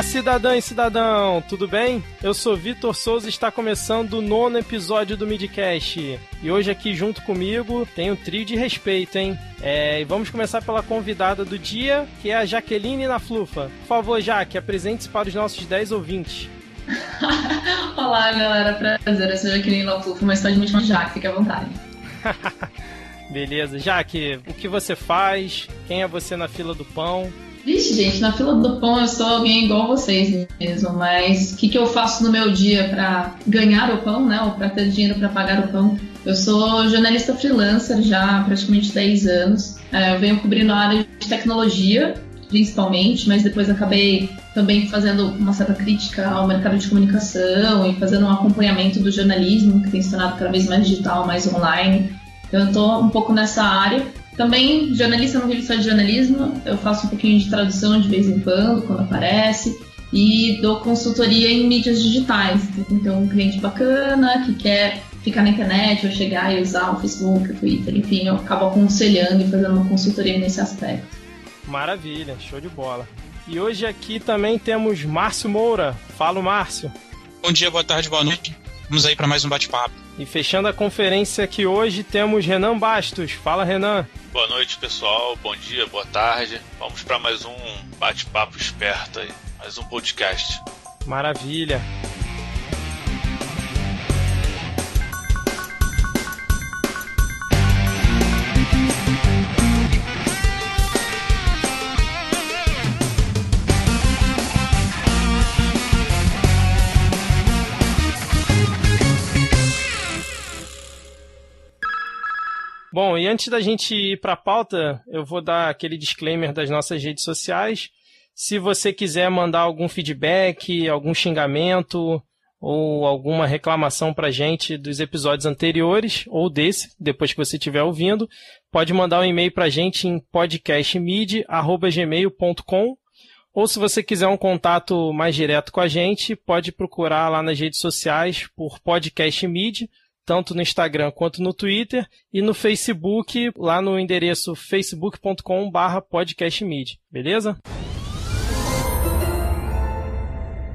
Olá, cidadã e cidadão, tudo bem? Eu sou Vitor Souza e está começando o nono episódio do Midcast. E hoje aqui junto comigo tem um trio de respeito, hein? É, e vamos começar pela convidada do dia, que é a Jaqueline na Flufa. Por favor, Jaque, apresente-se para os nossos 10 ouvintes. Olá, galera, prazer. Eu sou a Jaqueline na Flufa, mas pode me chamar Jaque, fique à vontade. Beleza. Jaque, o que você faz? Quem é você na fila do pão? Vixe, gente, na fila do pão eu sou alguém igual vocês mesmo, mas o que, que eu faço no meu dia para ganhar o pão, né? Ou para ter dinheiro para pagar o pão? Eu sou jornalista freelancer já há praticamente 10 anos. É, eu venho cobrindo a área de tecnologia, principalmente, mas depois acabei também fazendo uma certa crítica ao mercado de comunicação e fazendo um acompanhamento do jornalismo, que tem se tornado cada vez mais digital, mais online. Então eu estou um pouco nessa área. Também jornalista no revista de jornalismo, eu faço um pouquinho de tradução de vez em quando, quando aparece, e dou consultoria em mídias digitais. Então, um cliente bacana que quer ficar na internet ou chegar e usar o Facebook, o Twitter, enfim, eu acabo aconselhando e fazendo uma consultoria nesse aspecto. Maravilha, show de bola. E hoje aqui também temos Márcio Moura. Fala, Márcio. Bom dia, boa tarde, boa noite. Vamos aí para mais um bate-papo. E fechando a conferência aqui hoje, temos Renan Bastos. Fala, Renan. Boa noite, pessoal. Bom dia, boa tarde. Vamos para mais um bate-papo esperto aí, mais um podcast. Maravilha. Bom, e antes da gente ir para a pauta, eu vou dar aquele disclaimer das nossas redes sociais. Se você quiser mandar algum feedback, algum xingamento ou alguma reclamação para gente dos episódios anteriores ou desse, depois que você estiver ouvindo, pode mandar um e-mail para gente em podcastmid@gmail.com ou se você quiser um contato mais direto com a gente, pode procurar lá nas redes sociais por podcastmid tanto no Instagram quanto no Twitter e no Facebook, lá no endereço facebook.com/barra podcastmid, beleza?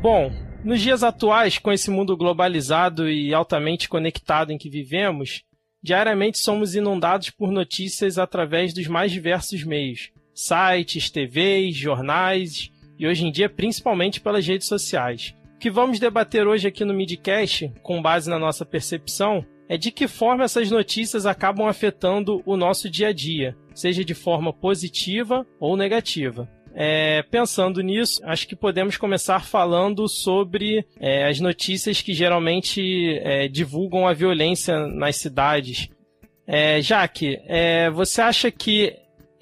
Bom, nos dias atuais, com esse mundo globalizado e altamente conectado em que vivemos, diariamente somos inundados por notícias através dos mais diversos meios: sites, TVs, jornais e hoje em dia principalmente pelas redes sociais. Que vamos debater hoje aqui no Midcast, com base na nossa percepção, é de que forma essas notícias acabam afetando o nosso dia a dia, seja de forma positiva ou negativa. É, pensando nisso, acho que podemos começar falando sobre é, as notícias que geralmente é, divulgam a violência nas cidades. É, Jaque, é, você acha que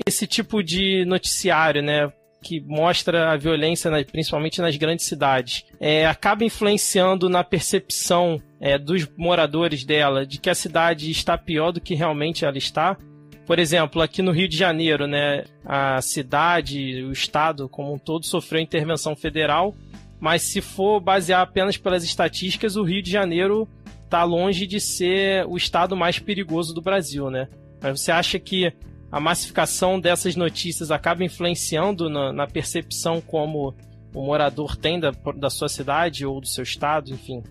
esse tipo de noticiário, né, que mostra a violência, principalmente nas grandes cidades, é, acaba influenciando na percepção é, dos moradores dela de que a cidade está pior do que realmente ela está. Por exemplo, aqui no Rio de Janeiro, né, a cidade, o estado como um todo sofreu intervenção federal, mas se for basear apenas pelas estatísticas, o Rio de Janeiro está longe de ser o estado mais perigoso do Brasil, né? Mas você acha que a massificação dessas notícias acaba influenciando na, na percepção como o morador tem da, da sua cidade ou do seu estado, enfim?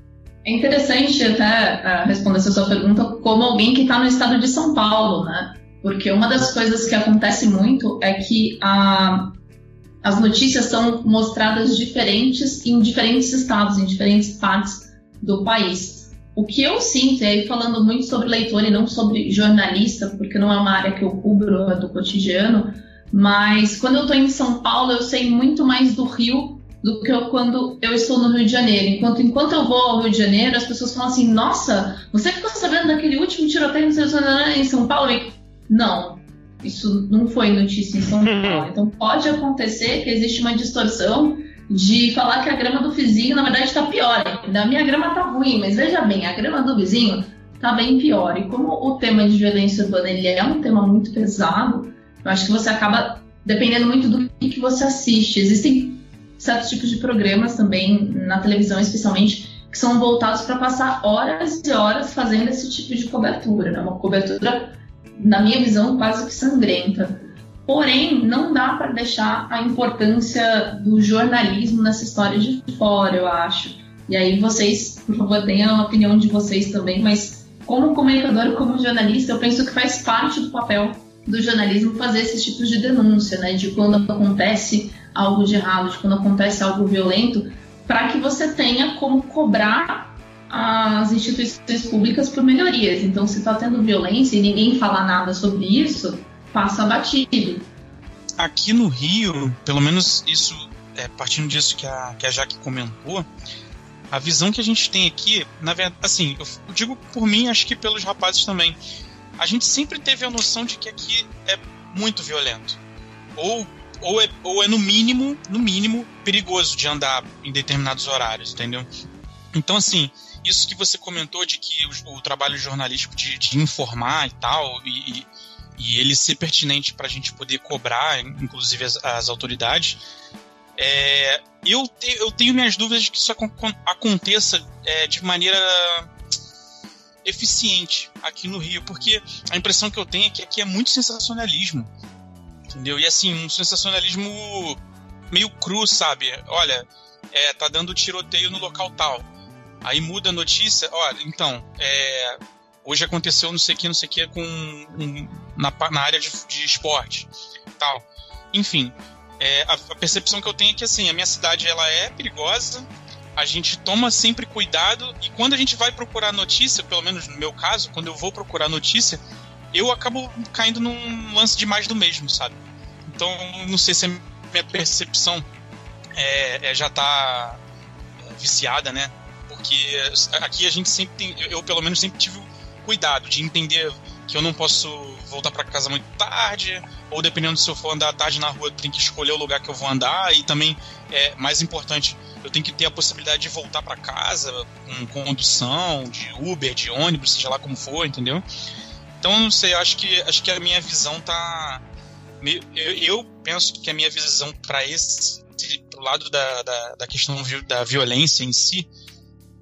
É interessante até uh, responder essa sua pergunta como alguém que está no estado de São Paulo, né? Porque uma das coisas que acontece muito é que a, as notícias são mostradas diferentes em diferentes estados, em diferentes partes do país. O que eu sinto, e aí falando muito sobre leitor e não sobre jornalista, porque não é uma área que eu cubro é do cotidiano, mas quando eu estou em São Paulo, eu sei muito mais do Rio do que eu, quando eu estou no Rio de Janeiro. Enquanto, enquanto eu vou ao Rio de Janeiro, as pessoas falam assim: Nossa, você ficou sabendo daquele último tiroteio em São Paulo? E, não, isso não foi notícia em São Paulo. Então pode acontecer que existe uma distorção de falar que a grama do vizinho, na verdade, está pior. A minha grama está ruim, mas veja bem, a grama do vizinho está bem pior. E como o tema de violência urbana ele é um tema muito pesado, eu acho que você acaba dependendo muito do que você assiste. Existem certos tipos de programas também na televisão, especialmente, que são voltados para passar horas e horas fazendo esse tipo de cobertura, né? uma cobertura, na minha visão, quase que sangrenta. Porém, não dá para deixar a importância do jornalismo nessa história de fora, eu acho. E aí vocês, por favor, tenham a opinião de vocês também, mas como comunicador, como jornalista, eu penso que faz parte do papel do jornalismo fazer esses tipos de denúncia, né? De quando acontece algo de errado, de quando acontece algo violento, para que você tenha como cobrar as instituições públicas por melhorias. Então, se está tendo violência e ninguém fala nada sobre isso, passa batido. Aqui no Rio, pelo menos isso, é, partindo disso que a, que a Jaque comentou, a visão que a gente tem aqui, na verdade, assim, eu, digo por mim, acho que pelos rapazes também, a gente sempre teve a noção de que aqui é muito violento. Ou, ou, é, ou é no mínimo, no mínimo, perigoso de andar em determinados horários, entendeu? Então, assim, isso que você comentou de que o, o trabalho jornalístico de, de, informar e tal, e, e ele ser pertinente para a gente poder cobrar, inclusive as, as autoridades, é, eu, te, eu tenho minhas dúvidas de que isso aconteça é, de maneira eficiente aqui no Rio, porque a impressão que eu tenho é que aqui é muito sensacionalismo. Entendeu? E assim, um sensacionalismo meio cru, sabe? Olha, é, tá dando tiroteio no local tal. Aí muda a notícia, olha, então, é, hoje aconteceu não sei o que, não sei o que com um, na, na área de, de esporte, tal. Enfim, é, a, a, percepção que eu tenho é que assim, a minha cidade ela é perigosa, a gente toma sempre cuidado e quando a gente vai procurar notícia, pelo menos no meu caso, quando eu vou procurar notícia, eu acabo caindo num lance de mais do mesmo, sabe? Então, não sei se a minha percepção é, é, já tá viciada, né? Porque aqui a gente sempre tem, eu pelo menos sempre tive cuidado de entender que eu não posso voltar para casa muito tarde, ou dependendo se eu for andar tarde na rua, eu tenho que escolher o lugar que eu vou andar, e também, é mais importante, eu tenho que ter a possibilidade de voltar para casa com condução, de Uber, de ônibus, seja lá como for, entendeu? Então, não sei, acho que, acho que a minha visão tá. Eu, eu penso que a minha visão para esse, pro lado da, da, da questão da violência em si,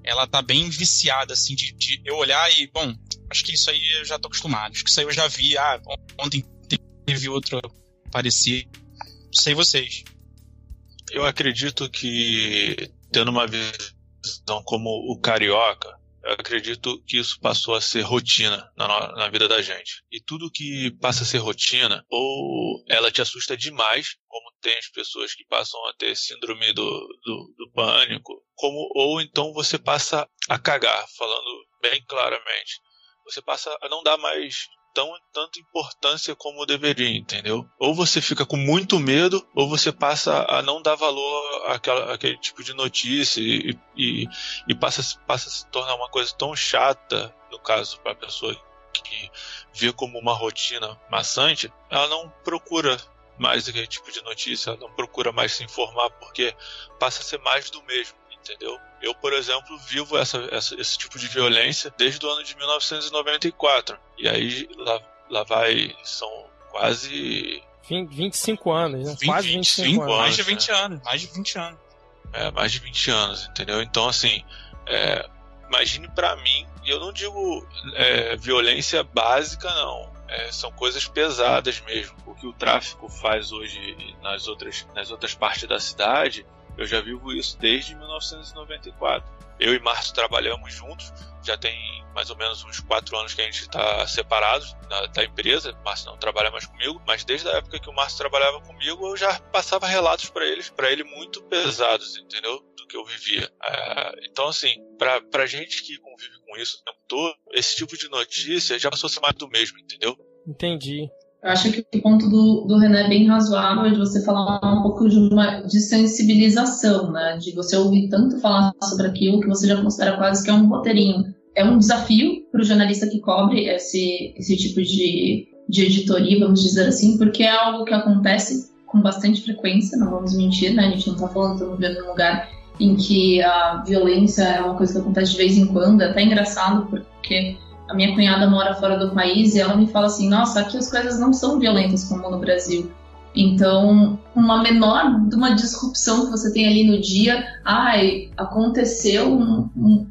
ela tá bem viciada, assim, de, de, eu olhar e, bom, acho que isso aí eu já tô acostumado. Acho que isso aí eu já vi, ah, ontem teve outro parecido. Sei vocês. Eu acredito que, tendo uma visão como o carioca, eu acredito que isso passou a ser rotina na, na, vida da gente. E tudo que passa a ser rotina, ou ela te assusta demais, como tem as pessoas que passam a ter síndrome do, do, do pânico, como ou então você passa a cagar, falando bem claramente. Você passa a não dar mais tão tanta importância como deveria, entendeu? Ou você fica com muito medo, ou você passa a não dar valor àquela, àquele tipo de notícia e, e, e passa, passa a se tornar uma coisa tão chata, no caso, para a pessoa que vê como uma rotina maçante, ela não procura mais aquele tipo de notícia, ela não procura mais se informar, porque passa a ser mais do mesmo entendeu? Eu, por exemplo, vivo essa, essa, esse tipo de violência desde o ano de 1994. E aí lá, lá vai, são quase 25 anos, né? 20, Quase 25, 25 anos. Mais de 20 né? anos, mais de 20 anos. É, mais de 20 anos, entendeu? Então, assim, é, imagine para mim, e eu não digo é, violência básica, não. É, são coisas pesadas mesmo. O que o tráfico faz hoje nas outras, nas outras partes da cidade eu já vivo isso desde 1994. Eu e Márcio trabalhamos juntos, já tem mais ou menos uns quatro anos que a gente está separados da, da, empresa. O Márcio não trabalha mais comigo, mas desde a época que o Márcio trabalhava comigo, eu já passava relatos para eles, para ele muito pesados, entendeu? Do que eu vivia. É, então, assim, para gente que convive com isso o tempo todo, esse tipo de notícia já passou a ser mais do mesmo, entendeu? Entendi. Eu acho que o ponto do, do é bem razoável de você falar um pouco de uma sensibilização, né? De você ouvir tanto falar sobre aquilo que você já considera quase que é um roteirinho. É um desafio para o jornalista que cobre esse, esse tipo de, de editoria, vamos dizer assim, porque é algo que acontece com bastante frequência, não vamos mentir, né? A gente não está falando, estamos vendo um lugar em que a violência é uma coisa que acontece de vez em quando, é até engraçado, porque a minha cunhada mora fora do país e ela me fala assim: nossa, aqui as coisas não são violentas como no Brasil. Então, uma menor de uma disrupção que você tem ali no dia, ai, aconteceu um, um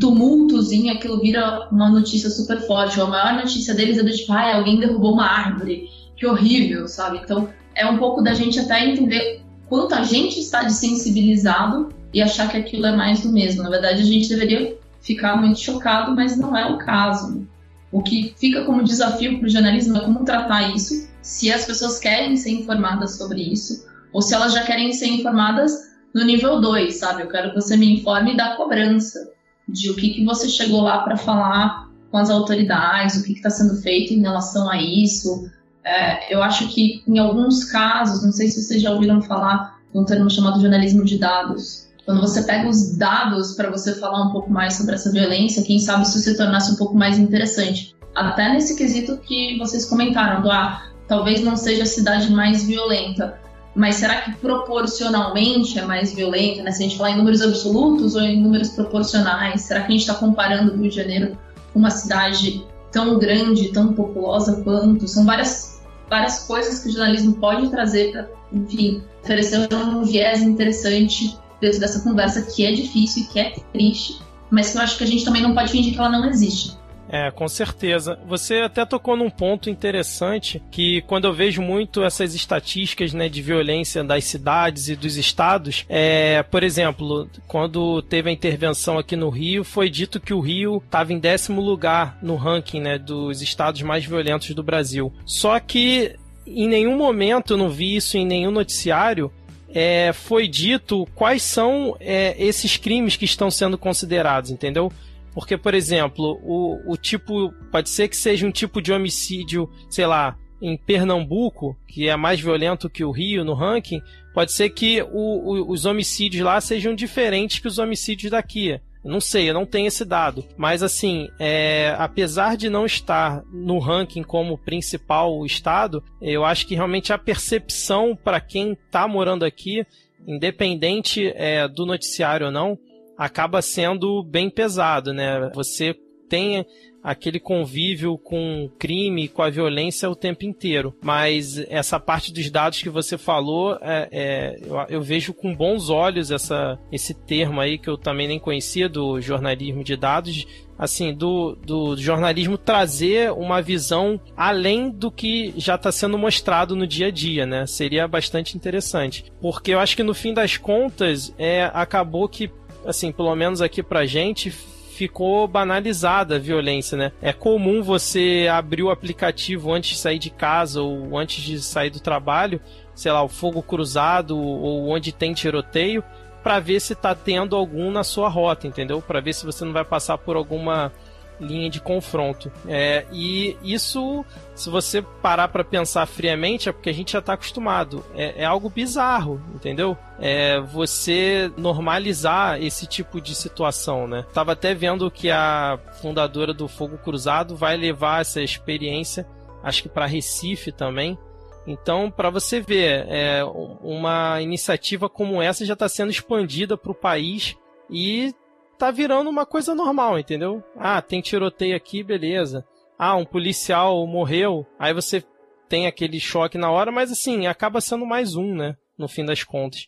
tumultozinho, aquilo vira uma notícia super forte. Ou a maior notícia deles é do tipo, ai, alguém derrubou uma árvore. que horrível, sabe? Então é um pouco da gente até entender quanto a gente está desensibilizado e achar que aquilo é mais do mesmo. Na verdade, a gente deveria ficar muito chocado, mas não é o caso. O que fica como desafio para o jornalismo é como tratar isso, se as pessoas querem ser informadas sobre isso, ou se elas já querem ser informadas no nível 2, sabe? Eu quero que você me informe da cobrança, de o que, que você chegou lá para falar com as autoridades, o que está sendo feito em relação a isso. É, eu acho que em alguns casos, não sei se vocês já ouviram falar de um termo chamado jornalismo de dados. Quando você pega os dados para você falar um pouco mais sobre essa violência, quem sabe isso se tornasse um pouco mais interessante. Até nesse quesito que vocês comentaram, do ah, talvez não seja a cidade mais violenta, mas será que proporcionalmente é mais violenta? Né? Se a gente falar em números absolutos ou em números proporcionais, será que a gente está comparando o Rio de Janeiro com uma cidade tão grande, tão populosa quanto? São várias, várias coisas que o jornalismo pode trazer para, enfim, oferecer um viés interessante dessa conversa que é difícil e que é triste, mas que eu acho que a gente também não pode fingir que ela não existe. É, com certeza. Você até tocou num ponto interessante que quando eu vejo muito essas estatísticas né, de violência das cidades e dos estados, é, por exemplo, quando teve a intervenção aqui no Rio, foi dito que o Rio estava em décimo lugar no ranking né, dos estados mais violentos do Brasil. Só que em nenhum momento eu não vi isso em nenhum noticiário. É, foi dito quais são é, esses crimes que estão sendo considerados, entendeu? Porque, por exemplo, o, o tipo. Pode ser que seja um tipo de homicídio, sei lá, em Pernambuco, que é mais violento que o Rio no ranking. Pode ser que o, o, os homicídios lá sejam diferentes que os homicídios daqui. Não sei, eu não tenho esse dado. Mas assim, é, apesar de não estar no ranking como principal estado, eu acho que realmente a percepção para quem está morando aqui, independente é, do noticiário ou não, acaba sendo bem pesado, né? Você tem aquele convívio com o crime, com a violência o tempo inteiro. Mas essa parte dos dados que você falou, é, é, eu, eu, vejo com bons olhos essa, esse termo aí que eu também nem conhecia do jornalismo de dados. Assim, do, do jornalismo trazer uma visão além do que já está sendo mostrado no dia a dia, né? Seria bastante interessante. Porque eu acho que no fim das contas, é, acabou que assim, pelo menos aqui pra gente, ficou banalizada a violência, né? É comum você abrir o aplicativo antes de sair de casa ou antes de sair do trabalho, sei lá, o fogo cruzado ou onde tem tiroteio, para ver se tá tendo algum na sua rota, entendeu? Para ver se você não vai passar por alguma linha de confronto. É, e isso, se você parar para pensar friamente, é porque a gente já está acostumado. É, é, algo bizarro, entendeu? É você normalizar esse tipo de situação, né? Tava até vendo que a fundadora do Fogo Cruzado vai levar essa experiência, acho que para Recife também. Então, para você ver, é, uma iniciativa como essa já está sendo expandida para o país e tá virando uma coisa normal, entendeu? Ah, tem tiroteio aqui, beleza. Ah, um policial morreu, aí você tem aquele choque na hora, mas assim, acaba sendo mais um, né? No fim das contas.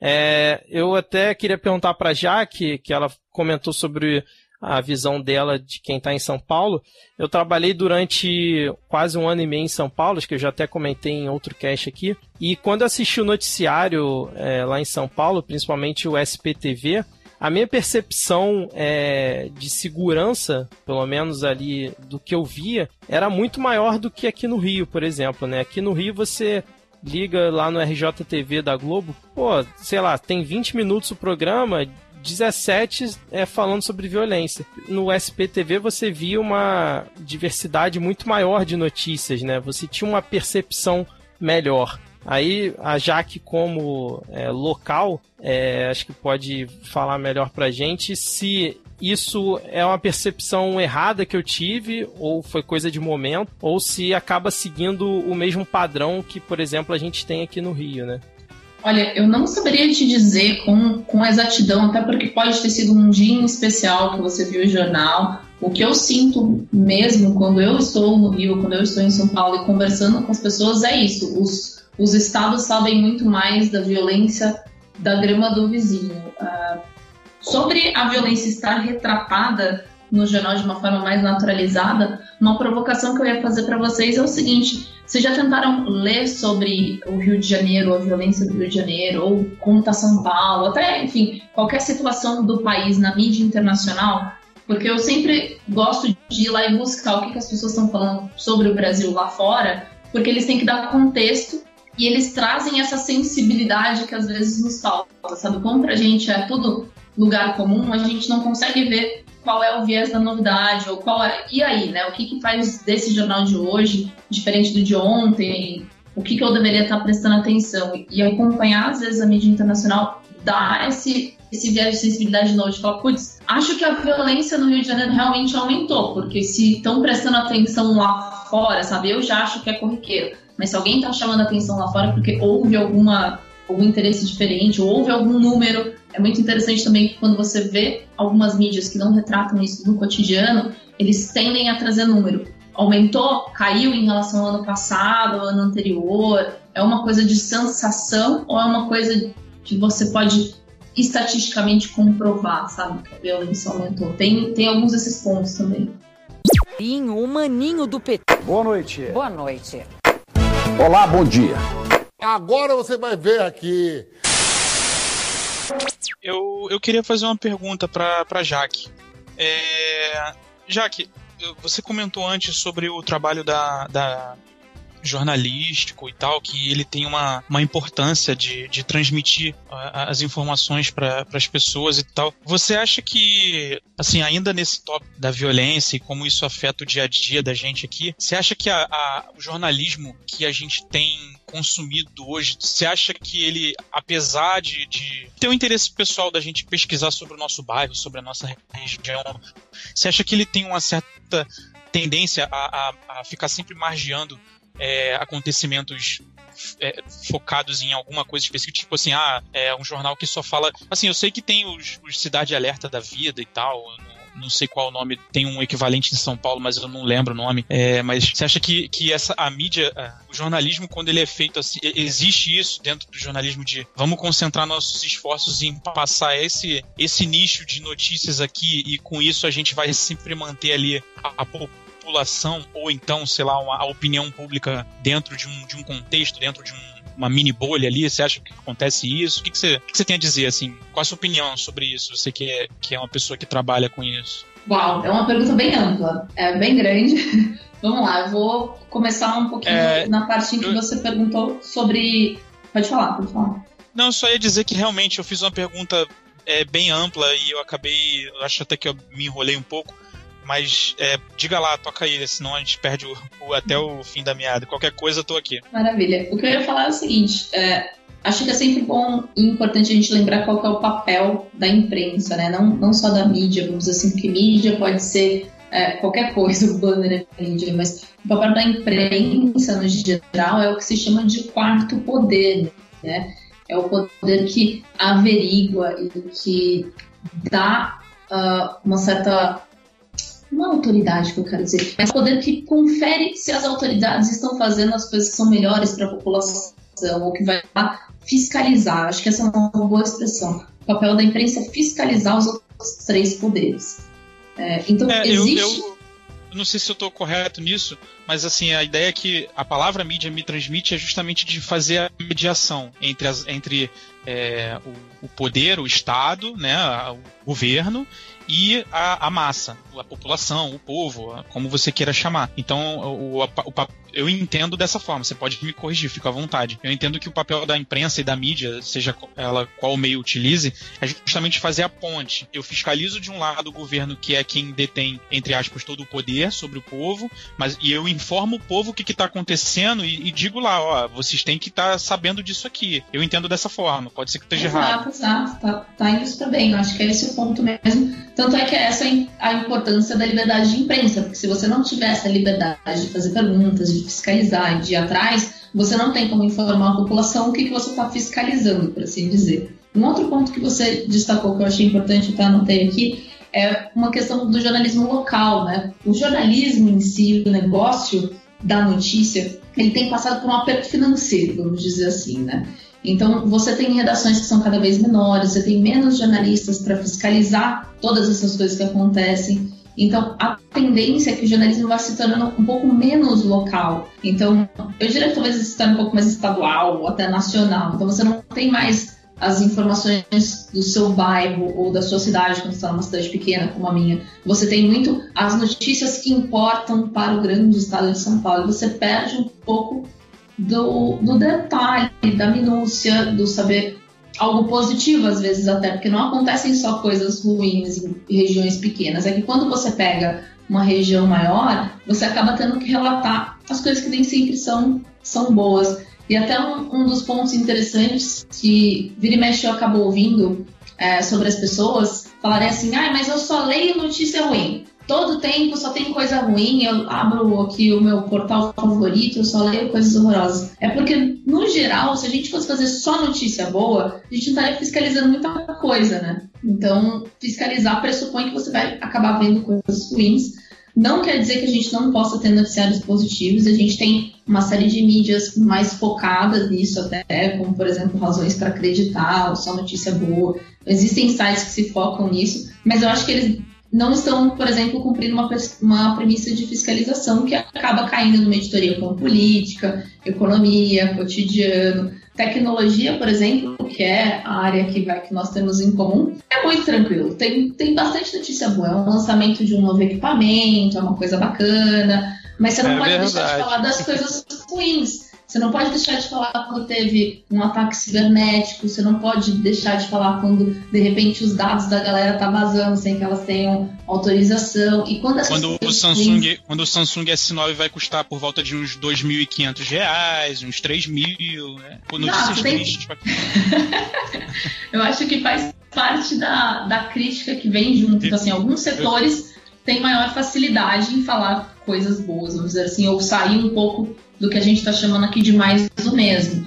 É, eu até queria perguntar para Jaque, que ela comentou sobre a visão dela de quem está em São Paulo. Eu trabalhei durante quase um ano e meio em São Paulo, acho que eu já até comentei em outro cast aqui. E quando assisti o noticiário é, lá em São Paulo, principalmente o SPTV, a minha percepção é, de segurança, pelo menos ali do que eu via, era muito maior do que aqui no Rio, por exemplo, né? Aqui no Rio você liga lá no RJTV da Globo, pô, sei lá, tem 20 minutos o programa, 17 é falando sobre violência. No SPTV você via uma diversidade muito maior de notícias, né? Você tinha uma percepção melhor. Aí a Jaque, como é, local, é, acho que pode falar melhor pra gente se isso é uma percepção errada que eu tive, ou foi coisa de momento, ou se acaba seguindo o mesmo padrão que, por exemplo, a gente tem aqui no Rio, né? Olha, eu não saberia te dizer com, com exatidão, até porque pode ter sido um dia em especial que você viu o jornal. O que eu sinto mesmo quando eu estou no Rio, quando eu estou em São Paulo e conversando com as pessoas é isso. Os, os estados sabem muito mais da violência da grama do vizinho. Uh, sobre a violência estar retratada no jornal de uma forma mais naturalizada, uma provocação que eu ia fazer para vocês é o seguinte: vocês já tentaram ler sobre o Rio de Janeiro, a violência do Rio de Janeiro, ou como está São Paulo, até, enfim, qualquer situação do país na mídia internacional? Porque eu sempre gosto de ir lá e buscar o que, que as pessoas estão falando sobre o Brasil lá fora, porque eles têm que dar contexto e eles trazem essa sensibilidade que às vezes nos falta, sabe? Como pra gente é tudo lugar comum, a gente não consegue ver qual é o viés da novidade, ou qual é. E aí, né? O que, que faz desse jornal de hoje diferente do de ontem? O que, que eu deveria estar prestando atenção? E acompanhar, às vezes, a mídia internacional dá esse, esse viés de sensibilidade de novo, de falar, putz, acho que a violência no Rio de Janeiro realmente aumentou, porque se estão prestando atenção lá fora, sabe? Eu já acho que é corriqueiro. Mas se alguém está chamando atenção lá fora porque houve alguma algum interesse diferente, ou houve algum número. É muito interessante também que quando você vê algumas mídias que não retratam isso no cotidiano, eles tendem a trazer número. Aumentou, caiu em relação ao ano passado, ao ano anterior? É uma coisa de sensação ou é uma coisa que você pode estatisticamente comprovar, sabe? Que a violência aumentou. Tem, tem alguns desses pontos também. O maninho do PT. Boa noite. Boa noite. Olá, bom dia. Agora você vai ver aqui. Eu, eu queria fazer uma pergunta para Jaque. É, Jaque, você comentou antes sobre o trabalho da, da jornalístico e tal, que ele tem uma, uma importância de, de transmitir as informações para as pessoas e tal. Você acha que, assim, ainda nesse tópico da violência e como isso afeta o dia a dia da gente aqui, você acha que a, a, o jornalismo que a gente tem consumido hoje, você acha que ele, apesar de, de ter o um interesse pessoal da gente pesquisar sobre o nosso bairro, sobre a nossa região, você acha que ele tem uma certa tendência a, a, a ficar sempre margeando é, acontecimentos é, focados em alguma coisa específica, tipo assim, ah, é um jornal que só fala. Assim, eu sei que tem os, os Cidade Alerta da Vida e tal, não, sei qual o nome, tem um equivalente em São Paulo, mas eu não lembro o nome. É, mas você acha que, que essa, a mídia, o jornalismo, quando ele é feito assim, existe isso dentro do jornalismo de vamos concentrar nossos esforços em passar esse, esse nicho de notícias aqui e com isso a gente vai sempre manter ali a, a população, ou então, sei lá, uma, a opinião pública dentro de um, de um contexto, dentro de um, uma mini bolha ali? Você acha que acontece isso? O que, que, você, que você tem a dizer, assim? Qual a sua opinião sobre isso? Você que é, que é uma pessoa que trabalha com isso. Uau, é uma pergunta bem ampla, é bem grande. Vamos lá, eu vou começar um pouquinho é, na parte em que eu... você perguntou sobre. Pode falar, pode falar. Não, só ia dizer que realmente eu fiz uma pergunta é, bem ampla e eu acabei. Acho até que eu me enrolei um pouco mas é, diga lá, toca aí, senão a gente perde o, o, até o fim da meada. Qualquer coisa, tô aqui. Maravilha. O que eu ia falar é o seguinte: é, acho que é sempre bom e importante a gente lembrar qual é o papel da imprensa, né? Não, não só da mídia, vamos dizer assim, porque mídia pode ser é, qualquer coisa, o banner é mídia, mas o papel da imprensa, no geral, é o que se chama de quarto poder, né? É o poder que averigua e que dá uh, uma certa não autoridade que eu quero dizer, mas poder que confere se as autoridades estão fazendo as coisas que são melhores para a população, ou que vai fiscalizar. Acho que essa é uma boa expressão. O papel da imprensa é fiscalizar os outros três poderes. É, então, é, existe. Eu, eu, não sei se eu estou correto nisso, mas assim, a ideia que a palavra mídia me transmite é justamente de fazer a mediação entre, as, entre é, o, o, poder, o Estado, né, o governo e a, a, massa, a população, o povo, como você queira chamar. Então, o, o, o, eu entendo dessa forma. Você pode me corrigir, fica à vontade. Eu entendo que o papel da imprensa e da mídia, seja ela qual meio utilize, é justamente fazer a ponte. Eu fiscalizo de um lado o governo, que é quem detém, entre aspas, todo o poder sobre o povo, mas e eu informo o povo o que está acontecendo e, e, digo lá, ó, vocês têm que estar tá sabendo disso aqui. Eu entendo dessa forma. Pode ser que esteja errado. Exato, tá, tá indo super bem. Eu acho que é esse o ponto mesmo. Tanto é que essa é a importância da liberdade de imprensa, porque se você não tivesse a liberdade de fazer perguntas, de fiscalizar e de ir atrás, você não tem como informar a população o que, que você está fiscalizando, por assim dizer. Um outro ponto que você destacou que eu achei importante, até anotei aqui, é uma questão do jornalismo local, né? O jornalismo em si, o negócio da notícia, ele tem passado por um aperto financeiro, vamos dizer assim, né? Então, você tem redações que são cada vez menores, você tem menos jornalistas para fiscalizar todas essas coisas que acontecem. Então, a tendência é que o jornalismo vá se tornando um pouco menos local. Então, eu diria que talvez se torne um pouco mais estadual ou até nacional. Então, você não tem mais as informações do seu bairro ou da sua cidade, quando está numa cidade pequena como a minha. Você tem muito as notícias que importam para o grande estado de São Paulo. Você perde um pouco do, do detalhe, da minúcia, do saber algo positivo às vezes até, porque não acontecem só coisas ruins em regiões pequenas. É que quando você pega uma região maior, você acaba tendo que relatar as coisas que nem sempre são, são boas. E até um, um dos pontos interessantes que vira e mexe eu acabo ouvindo é, sobre as pessoas falarem assim, ah, mas eu só leio notícia ruim todo tempo só tem coisa ruim, eu abro aqui o meu portal favorito, eu só leio coisas horrorosas. É porque, no geral, se a gente fosse fazer só notícia boa, a gente não estaria fiscalizando muita coisa, né? Então, fiscalizar pressupõe que você vai acabar vendo coisas ruins. Não quer dizer que a gente não possa ter noticiários positivos, a gente tem uma série de mídias mais focadas nisso até, como por exemplo Razões para Acreditar, ou Só Notícia Boa. Existem sites que se focam nisso, mas eu acho que eles não estão, por exemplo, cumprindo uma, uma premissa de fiscalização que acaba caindo numa editoria como política, economia, cotidiano, tecnologia, por exemplo, que é a área que, vai, que nós temos em comum, é muito tranquilo. Tem, tem bastante notícia boa. É um lançamento de um novo equipamento, é uma coisa bacana, mas você não é pode verdade. deixar de falar das coisas ruins. Você não pode deixar de falar quando teve um ataque cibernético, você não pode deixar de falar quando, de repente, os dados da galera tá vazando sem que elas tenham autorização. E quando, quando o Samsung, quando o Samsung S9 vai custar por volta de uns 2.500 reais, uns 3.000, né? Notícias tem... tristes. Eu acho que faz parte da, da crítica que vem junto. Então, assim, alguns setores têm maior facilidade em falar coisas boas, vamos dizer assim, ou sair um pouco do que a gente está chamando aqui de mais do mesmo.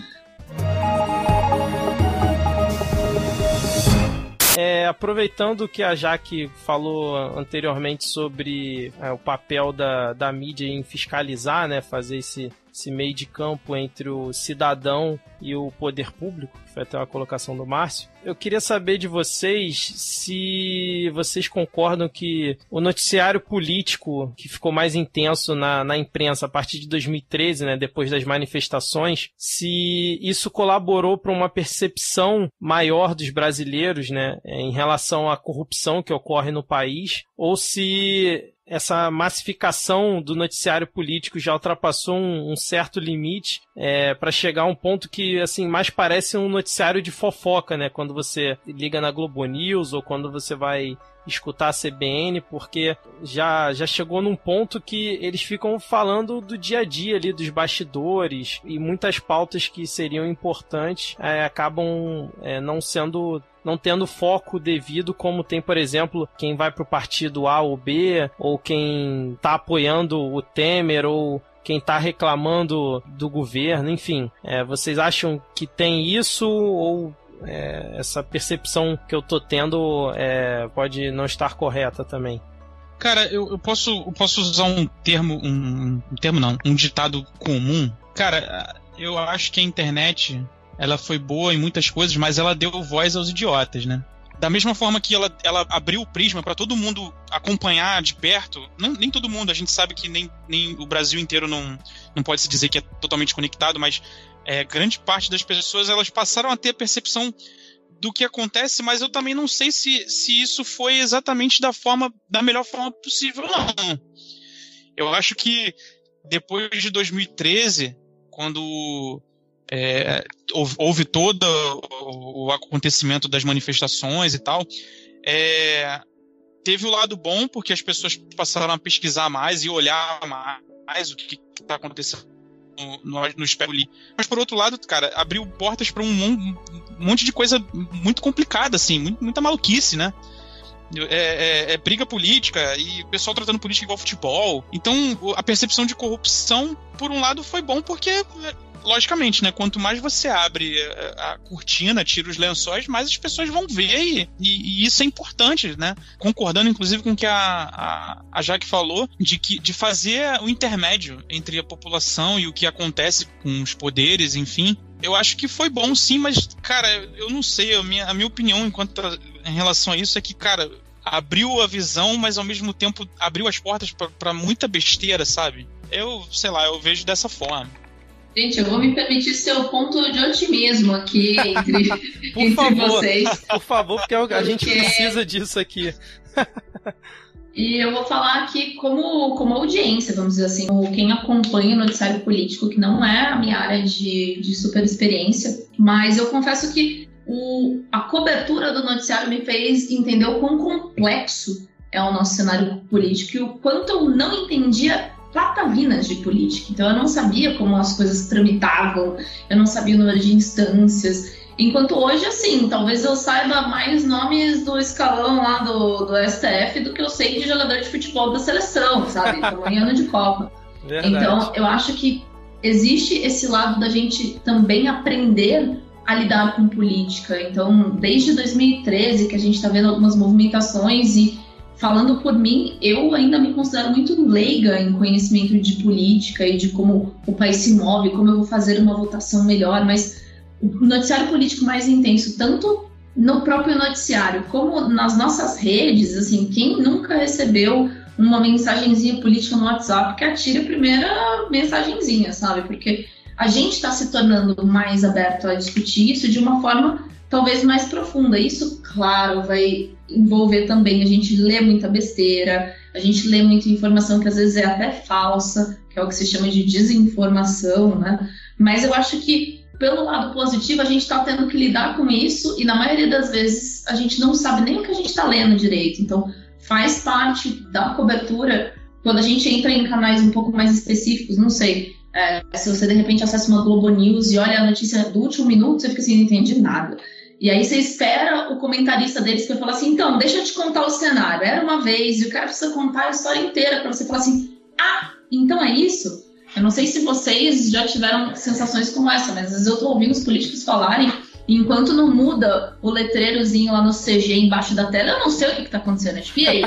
É, aproveitando que a Jaque falou anteriormente sobre é, o papel da, da mídia em fiscalizar, né, fazer esse, esse meio de campo entre o cidadão e o poder público, que foi até uma colocação do Márcio. Eu queria saber de vocês se vocês concordam que o noticiário político que ficou mais intenso na, na imprensa a partir de 2013, né, depois das manifestações, se isso colaborou para uma percepção maior dos brasileiros né, em relação à corrupção que ocorre no país, ou se essa massificação do noticiário político já ultrapassou um, um certo limite é, para chegar a um ponto que assim mais parece um noticiário de fofoca, né? Quando você liga na Globo News ou quando você vai escutar a CBN, porque já, já chegou num ponto que eles ficam falando do dia a dia ali, dos bastidores, e muitas pautas que seriam importantes é, acabam é, não sendo não tendo foco devido, como tem, por exemplo, quem vai para o partido A ou B, ou quem está apoiando o Temer, ou quem está reclamando do governo, enfim. É, vocês acham que tem isso ou é, essa percepção que eu tô tendo é, pode não estar correta também. Cara, eu, eu, posso, eu posso usar um termo, um, um termo não, um ditado comum. Cara, eu acho que a internet ela foi boa em muitas coisas, mas ela deu voz aos idiotas, né? Da mesma forma que ela, ela abriu o prisma para todo mundo acompanhar de perto, não, nem todo mundo, a gente sabe que nem, nem o Brasil inteiro não, não pode se dizer que é totalmente conectado, mas é, grande parte das pessoas elas passaram a ter a percepção do que acontece, mas eu também não sei se, se isso foi exatamente da forma da melhor forma possível, não. Eu acho que depois de 2013, quando é, houve todo o acontecimento das manifestações e tal, é, teve o lado bom, porque as pessoas passaram a pesquisar mais e olhar mais o que está acontecendo no, no, ali. Mas por outro lado, cara, abriu portas para um, um, monte de coisa muito complicada, assim, muita maluquice, né? É, é, é, briga política e o pessoal tratando política igual futebol. Então, a percepção de corrupção, por um lado, foi bom porque logicamente, né? Quanto mais você abre a, a, cortina, tira os lençóis, mais as pessoas vão ver e, e, e, isso é importante, né? Concordando, inclusive, com o que a, a, a Jaque falou, de, que, de fazer o intermédio entre a população e o que acontece com os poderes, enfim. Eu acho que foi bom, sim, mas, cara, eu não sei. A minha, a minha opinião enquanto em relação a isso é que, cara, abriu a visão, mas ao mesmo tempo abriu as portas para muita besteira, sabe? Eu, sei lá, eu vejo dessa forma. Gente, eu vou me permitir ser o ponto de otimismo aqui entre, por entre favor, vocês. Por favor, porque a gente precisa disso aqui. E eu vou falar aqui como, como audiência, vamos dizer assim, como quem acompanha o noticiário político, que não é a minha área de, de super experiência, mas eu confesso que o, a cobertura do noticiário me fez entender o quão complexo é o nosso cenário político e o quanto eu não entendia platavinas de política. Então eu não sabia como as coisas tramitavam, eu não sabia o número de instâncias. Enquanto hoje, assim, talvez eu saiba mais nomes do escalão lá do, do STF do que eu sei de jogador de futebol da seleção, sabe? Tamanho ano de Copa. Verdade. Então, eu acho que existe esse lado da gente também aprender a lidar com política. Então, desde 2013 que a gente está vendo algumas movimentações e falando por mim, eu ainda me considero muito leiga em conhecimento de política e de como o país se move, como eu vou fazer uma votação melhor, mas o noticiário político mais intenso, tanto no próprio noticiário como nas nossas redes, assim, quem nunca recebeu uma mensagenzinha política no WhatsApp que atire a primeira mensagenzinha, sabe? Porque a gente está se tornando mais aberto a discutir isso de uma forma talvez mais profunda. Isso, claro, vai envolver também a gente lê muita besteira, a gente lê muita informação que às vezes é até falsa, que é o que se chama de desinformação, né? Mas eu acho que pelo lado positivo, a gente está tendo que lidar com isso e na maioria das vezes a gente não sabe nem o que a gente está lendo direito. Então, faz parte da cobertura quando a gente entra em canais um pouco mais específicos, não sei. É, se você de repente acessa uma Globo News e olha a notícia do último minuto, você fica assim, não entendi nada. E aí você espera o comentarista deles que vai falar assim, então, deixa eu te contar o cenário. Era uma vez, e o cara precisa contar a história inteira para você falar assim, ah, então é isso? Eu não sei se vocês já tiveram sensações como essa, mas às vezes eu tô ouvindo os políticos falarem, e enquanto não muda o letreirozinho lá no CG embaixo da tela, eu não sei o que, que tá acontecendo. É tipo, e aí?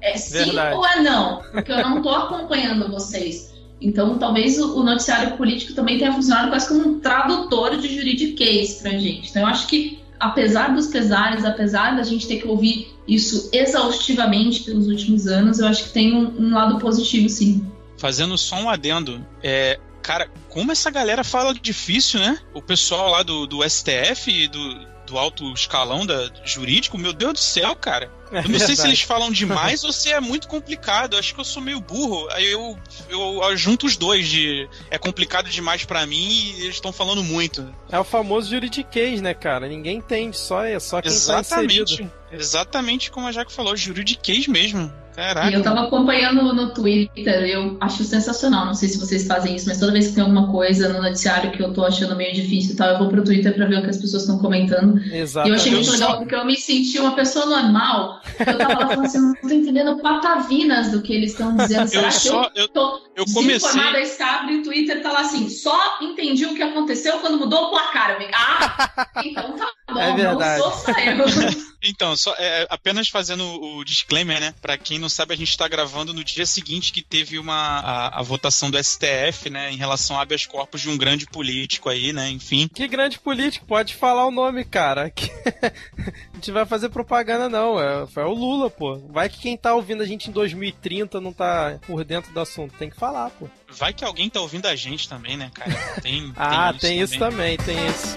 É sim Verdade. ou é não? Porque eu não tô acompanhando vocês. Então, talvez o noticiário político também tenha funcionado quase como um tradutor de juridiquês pra gente. Então, eu acho que, apesar dos pesares, apesar da gente ter que ouvir isso exaustivamente pelos últimos anos, eu acho que tem um, um lado positivo, sim. Fazendo só um adendo, é, cara, como essa galera fala difícil, né? O pessoal lá do, do STF e do, do alto escalão da, jurídico, meu Deus do céu, cara. É Eu não sei se eles falam demais ou se é muito complicado. Eu acho que eu sou meio burro. Aí eu, eu, junto os dois de é complicado demais pra mim e eles estão falando muito. É o famoso juridiquês, né, cara? Ninguém entende, só é só quem tá. Exatamente. Exatamente como a Jaque falou, juridiquês mesmo. E Caraca. eu tava acompanhando no Twitter, eu acho sensacional. Não sei se vocês fazem isso, mas toda vez que tem alguma coisa no noticiário que eu tô achando meio difícil e tal, eu vou pro Twitter pra ver o que as pessoas estão comentando. E eu achei muito Eu legal só- porque eu me senti uma pessoa normal. Eu tava lá falando assim, eu não tô entendendo patavinas do que eles estão dizendo. Será Eu que só. Eu, tô eu comecei. desinformada? Aí você abre o Twitter tá lá assim, só entendi o que aconteceu quando mudou o placar. Eu ah, então tá bom, É verdade. não sou só eu. Então, só é, apenas fazendo o disclaimer, né? Pra quem não sabe, a gente tá gravando no dia seguinte que teve uma a, a votação do STF, né, em relação a habeas corpus de um grande político aí, né? Enfim. Que grande político, pode falar o nome, cara. Que- a gente vai fazer propaganda, não. É, é o Lula, pô. Vai que quem tá ouvindo a gente em 2030 não tá por dentro do assunto. Tem que falar, pô. Vai que alguém tá ouvindo a gente também, né, cara? Tem, Ah, tem isso também, tem isso.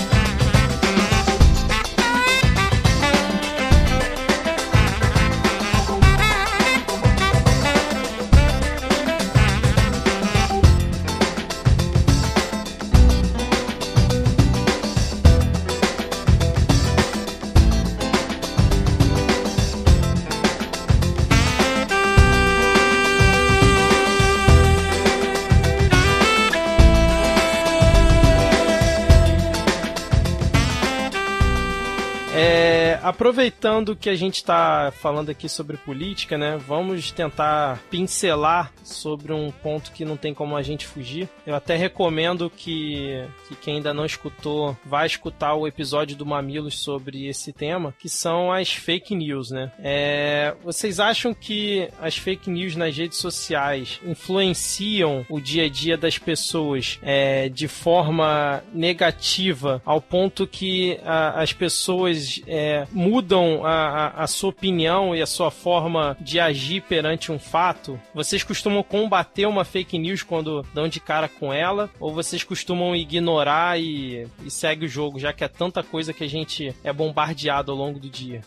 aproveitando que a gente está falando aqui sobre política, né? Vamos tentar pincelar sobre um ponto que não tem como a gente fugir. Eu até recomendo que, que quem ainda não escutou vá escutar o episódio do Mamilos sobre esse tema, que são as fake news, né? É, vocês acham que as fake news nas redes sociais influenciam o dia a dia das pessoas é, de forma negativa ao ponto que a- as pessoas é, mudam a, a, a, sua opinião e a sua forma de agir perante um fato? Vocês costumam combater uma fake news quando dão de cara com ela? Ou vocês costumam ignorar e, e segue o jogo, já que é tanta coisa que a gente é bombardeado ao longo do dia?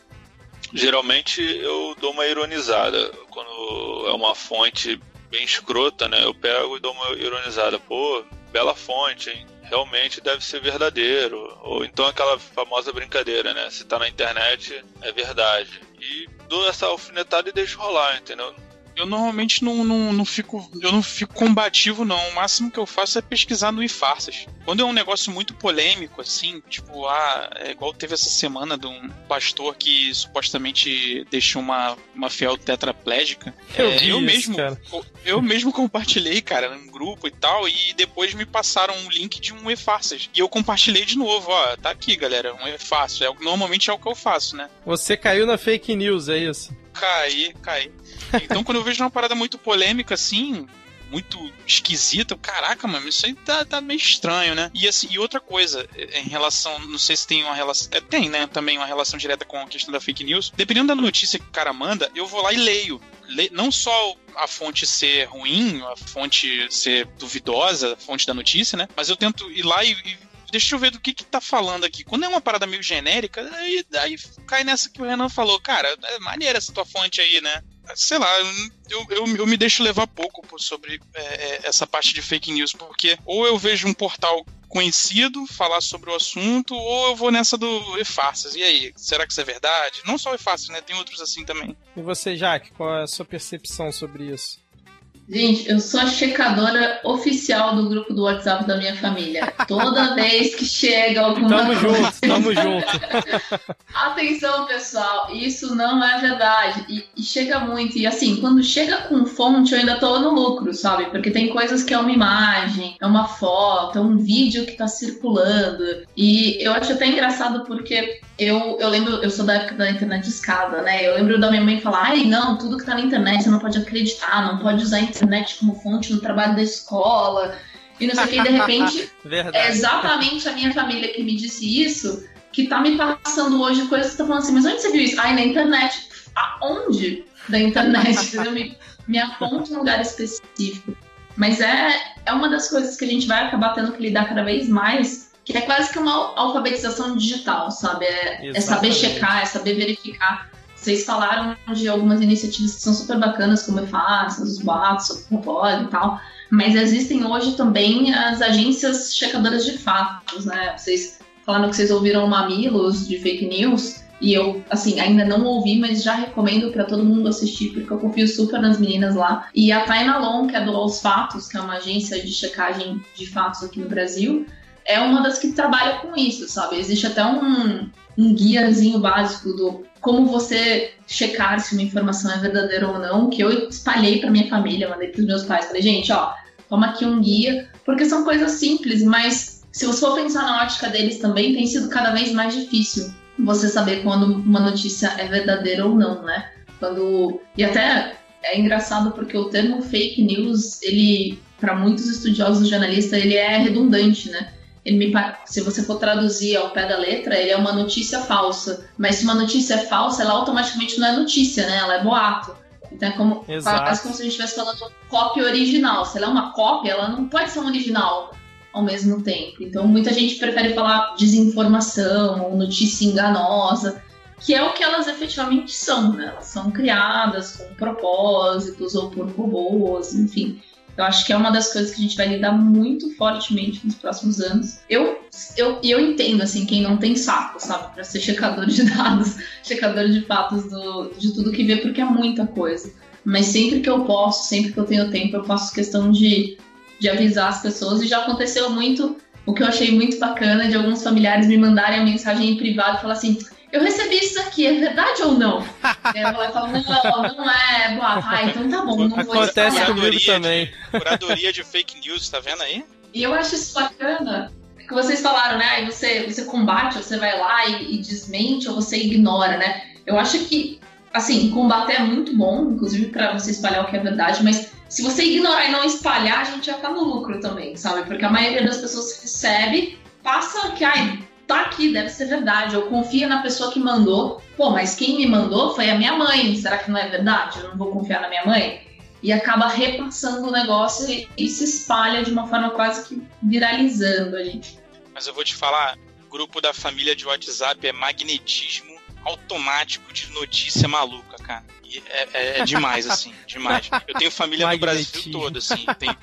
Geralmente eu dou uma ironizada. Quando é uma fonte bem escrota, né? Eu pego e dou uma ironizada. Pô, bela fonte, hein? Realmente deve ser verdadeiro. Ou então aquela famosa brincadeira, né? Se tá na internet, é verdade. E dou essa alfinetada e deixo rolar, entendeu? eu normalmente não, não, não, fico. Eu não fico combativo, não. O máximo que eu faço é pesquisar no iFarsas. Quando é um negócio muito polêmico, assim, tipo, ah, é igual teve essa semana de um pastor que supostamente deixou uma, uma fiel tetraplégica. Eu, é, eu mesmo. Cara. Eu mesmo compartilhei, cara, num grupo e tal, e depois me passaram um link de um e-farsas. E eu compartilhei de novo, ó, tá aqui, galera, um e-farsas. É, normalmente é o que eu faço, né? Você caiu na fake news, é isso? Caí, caí. Então, quando eu vejo uma parada muito polêmica assim, muito esquisita. Caraca, mano, isso aí tá, tá meio estranho, né? E, assim, e outra coisa, em relação. Não sei se tem uma relação. É, tem, né? Também uma relação direta com a questão da fake news. Dependendo da notícia que o cara manda, eu vou lá e leio. Le, não só a fonte ser ruim, a fonte ser duvidosa, a fonte da notícia, né? Mas eu tento ir lá e, e deixa eu ver do que que tá falando aqui. Quando é uma parada meio genérica, aí, aí cai nessa que o Renan falou. Cara, é maneira essa tua fonte aí, né? Sei lá, eu, eu, eu me deixo levar pouco sobre é, é, essa parte de fake news, porque ou eu vejo um portal conhecido falar sobre o assunto, ou eu vou nessa do e-farsas. E aí, será que isso é verdade? Não só e-farsas, né? Tem outros assim também. E você, Jaque, qual é a sua percepção sobre isso? Gente, eu sou a checadora oficial do grupo do WhatsApp da minha família. Toda vez que chega alguma tamo coisa. Junto, tamo junto. Atenção, pessoal, isso não é verdade. E, e, chega muito. E assim, quando chega com fonte, eu ainda tô no lucro, sabe? Porque tem coisas que é uma imagem, é uma foto, é um vídeo que tá circulando. E eu acho até engraçado porque eu, eu lembro, eu sou da época da internet de escada, né? Eu lembro da minha mãe falar: ai, não, tudo que tá na internet você não pode acreditar, não pode usar a internet como fonte no trabalho da escola. E não sei o que, e de repente, é exatamente a minha família que me disse isso, que tá me passando hoje coisas que tá falando assim, mas onde você viu isso? Ai, na internet. Aonde da internet? me, me aponta um lugar específico. Mas é, é uma das coisas que a gente vai acabar tendo que lidar cada vez mais que é quase que uma alfabetização digital, sabe? É, é, saber checar, é saber verificar. Vocês falaram de algumas iniciativas que são super bacanas, como EFAS, os boatos, o Popoli e tal, mas existem hoje também as agências checadoras de fatos, né? Vocês falaram que vocês ouviram Mamilos de fake news, e eu, assim, ainda não ouvi, mas já recomendo para todo mundo assistir, porque eu confio super nas meninas lá. E a Taina Long, que é do Aos Fatos, que é uma agência de checagem de fatos aqui no Brasil, é uma das que trabalha com isso, sabe? Existe até um, um guiazinho básico do como você checar se uma informação é verdadeira ou não, que eu espalhei para minha família, mandei para os meus pais, falei, gente, ó, toma aqui um guia, porque são coisas simples, mas se você for pensar na ótica deles também, tem sido cada vez mais difícil você saber quando uma notícia é verdadeira ou não, né? Quando e até é engraçado porque o termo fake news, ele para muitos estudiosos jornalistas, ele é redundante, né? Me, se você for traduzir ao pé da letra, ele é uma notícia falsa. Mas se uma notícia é falsa, ela automaticamente não é notícia, né? Ela é boato. Então é como, quase como se a gente estivesse falando cópia original. Se ela é uma cópia, ela não pode ser um original ao mesmo tempo. Então muita gente prefere falar desinformação ou notícia enganosa, que é o que elas efetivamente são, né? Elas são criadas com propósitos ou por robôs, enfim. Eu acho que é uma das coisas que a gente vai lidar muito fortemente nos próximos anos. Eu, eu, eu entendo, assim, quem não tem saco, sabe, para ser checador de dados, checador de fatos do, de tudo que vê, porque é muita coisa. Mas sempre que eu posso, sempre que eu tenho tempo, eu faço questão de, de avisar as pessoas. E já aconteceu muito, o que eu achei muito bacana, de alguns familiares me mandarem a mensagem em privado e falar assim eu recebi isso aqui, é verdade ou não? Ela vai falar, não, não é boato. Ah, então tá bom, não vou Acontece comigo também. Curadoria de fake news, tá vendo aí? E eu acho isso bacana, que vocês falaram, né? Aí você, você combate, você vai lá e, e desmente, ou você ignora, né? Eu acho que, assim, combater é muito bom, inclusive para você espalhar o que é verdade, mas se você ignorar e não espalhar, a gente já tá no lucro também, sabe? Porque a maioria das pessoas recebe, passa que, ai, tá aqui, deve ser verdade. Eu confio na pessoa que mandou. Pô, mas quem me mandou foi a minha mãe. Será que não é verdade? Eu não vou confiar na minha mãe? E acaba repassando o negócio e, e se espalha de uma forma quase que viralizando a gente. Mas eu vou te falar, grupo da família de WhatsApp é magnetismo automático de notícia maluca, cara. É, é, é demais, assim, demais. Eu tenho família no Brasil todo, assim. Tem,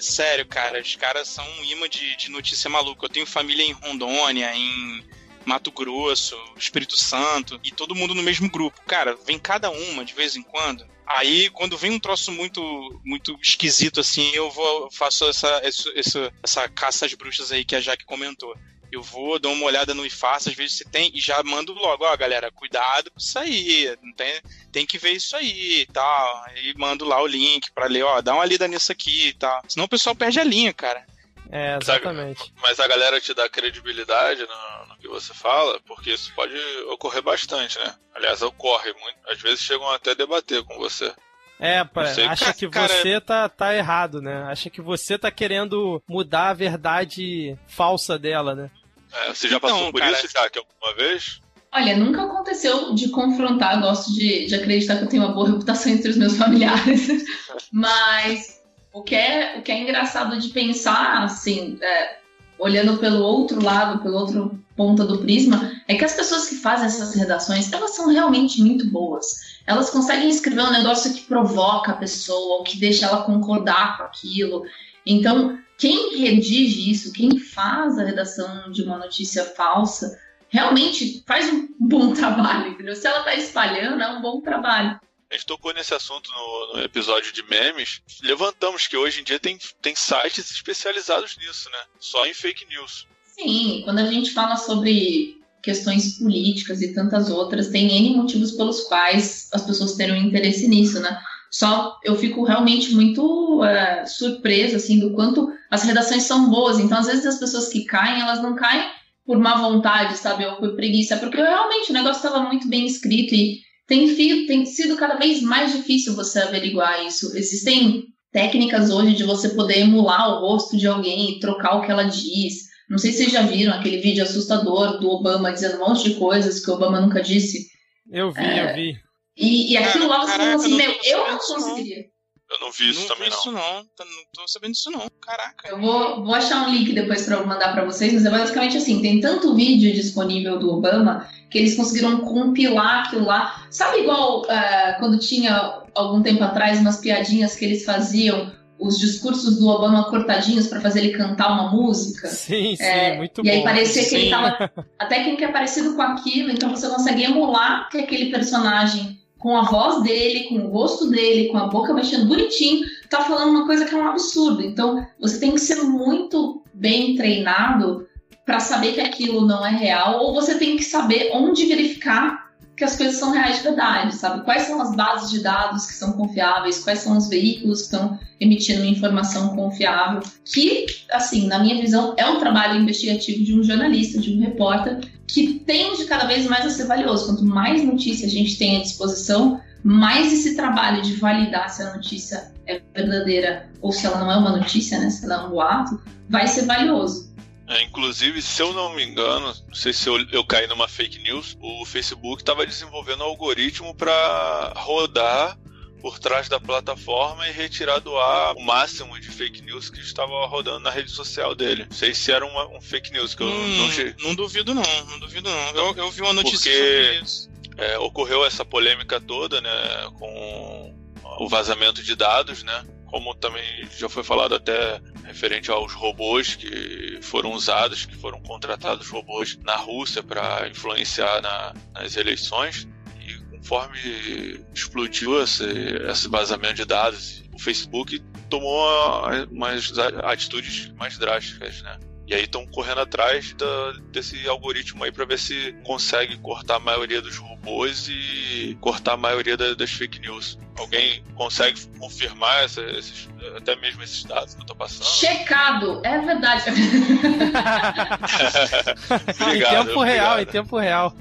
sério, cara, os caras são um imã de, de notícia maluca. Eu tenho família em Rondônia, em Mato Grosso, Espírito Santo, e todo mundo no mesmo grupo. Cara, vem cada uma de vez em quando. Aí, quando vem um troço muito muito esquisito assim, eu vou faço essa, essa, essa caça às bruxas aí que a Jaque comentou. Eu vou, dou uma olhada no IFAS, às vezes se tem, e já mando logo, ó, galera, cuidado com isso aí, tem, tem que ver isso aí e tal. Aí mando lá o link pra ler, ó, dá uma lida nisso aqui e tal. Senão o pessoal perde a linha, cara. É, exatamente. Mas a galera te dá credibilidade no, no, que você fala, porque isso pode ocorrer bastante, né? Aliás, ocorre muito. Às vezes chegam até a debater com você. É, acha que cara... você tá, tá errado, né? Acha que você tá querendo mudar a verdade falsa dela, né? É, você já passou então, por cara... isso, Jaque, alguma vez? Olha, nunca aconteceu de confrontar, gosto de, de acreditar que eu tenho uma boa reputação entre os meus familiares, mas o que é, o que é engraçado de pensar, assim, é, olhando pelo outro lado, pelo outro ponta do prisma, é que as pessoas que fazem essas redações, elas são realmente muito boas. Elas conseguem escrever um negócio que provoca a pessoa, ou que deixa ela concordar com aquilo. Então, quem redige isso, quem faz a redação de uma notícia falsa, realmente faz um bom trabalho, entendeu? Se ela está espalhando, é um bom trabalho. A gente tocou nesse assunto no, no, episódio de memes. Levantamos que hoje em dia tem, tem sites especializados nisso, né? Só em fake news. Sim, quando a gente fala sobre questões políticas e tantas outras, tem N motivos pelos quais as pessoas terão interesse nisso, né? Só eu fico realmente muito uh, surpresa assim do quanto as redações são boas. Então, às vezes as pessoas que caem, elas não caem por má vontade, sabe, ou por preguiça, porque realmente o negócio estava muito bem escrito e tem, tem sido cada vez mais difícil você averiguar isso. Existem técnicas hoje de você poder emular o rosto de alguém e trocar o que ela diz. Não sei se vocês já viram aquele vídeo assustador do Obama dizendo um monte de coisas que o Obama nunca disse. Eu vi, é, eu vi. E, e aquilo lá você fala assim, meu, eu não conseguiria. Eu não vi isso não também, vi isso não. Não tô sabendo disso não. Caraca. Eu vou, vou achar um link depois para mandar para vocês, mas é basicamente assim, tem tanto vídeo disponível do Obama que eles conseguiram compilar aquilo lá. Sabe igual uh, quando tinha algum tempo atrás umas piadinhas que eles faziam os discursos do Obama cortadinhos para fazer ele cantar uma música. Sim, sim, é, muito e bom. E aí parecia que sim. ele tava. A técnica é parecida com aquilo, então você consegue emular que aquele personagem, com a voz dele, com o rosto dele, com a boca mexendo bonitinho, tá falando uma coisa que é um absurdo. Então você tem que ser muito bem treinado para saber que aquilo não é real, ou você tem que saber onde verificar que as coisas são reais de verdade, sabe? Quais são as bases de dados que são confiáveis, quais são os veículos que estão emitindo informação confiável, que, assim, na minha visão, é um trabalho investigativo de um jornalista, de um repórter, que tende cada vez mais a ser valioso. Quanto mais notícia a gente tem à disposição, mais esse trabalho de validar se a notícia é verdadeira ou se ela não é uma notícia, né, se ela é um boato, vai ser valioso. É, inclusive, se eu não me engano, não sei se eu, eu caí numa fake news, o Facebook estava desenvolvendo um algoritmo para rodar por trás da plataforma e retirar do ar o máximo de fake news que estava rodando na rede social dele. Não sei se era uma, um fake news que eu hum, não, não duvido não, não duvido não. Eu, eu vi uma notícia Porque, sobre isso. É, ocorreu essa polêmica toda, né, com o vazamento de dados, né? como também já foi falado até referente aos robôs que foram usados, que foram contratados robôs na Rússia para influenciar na, nas eleições. Conforme explodiu esse, esse vazamento de dados, o Facebook tomou umas atitudes mais drásticas, né? E aí estão correndo atrás da, desse algoritmo aí para ver se consegue cortar a maioria dos robôs e cortar a maioria da, das fake news. Alguém consegue confirmar essa, esses, até mesmo esses dados que eu tô passando? Checado, é verdade. obrigado, em tempo obrigado. real, em tempo real.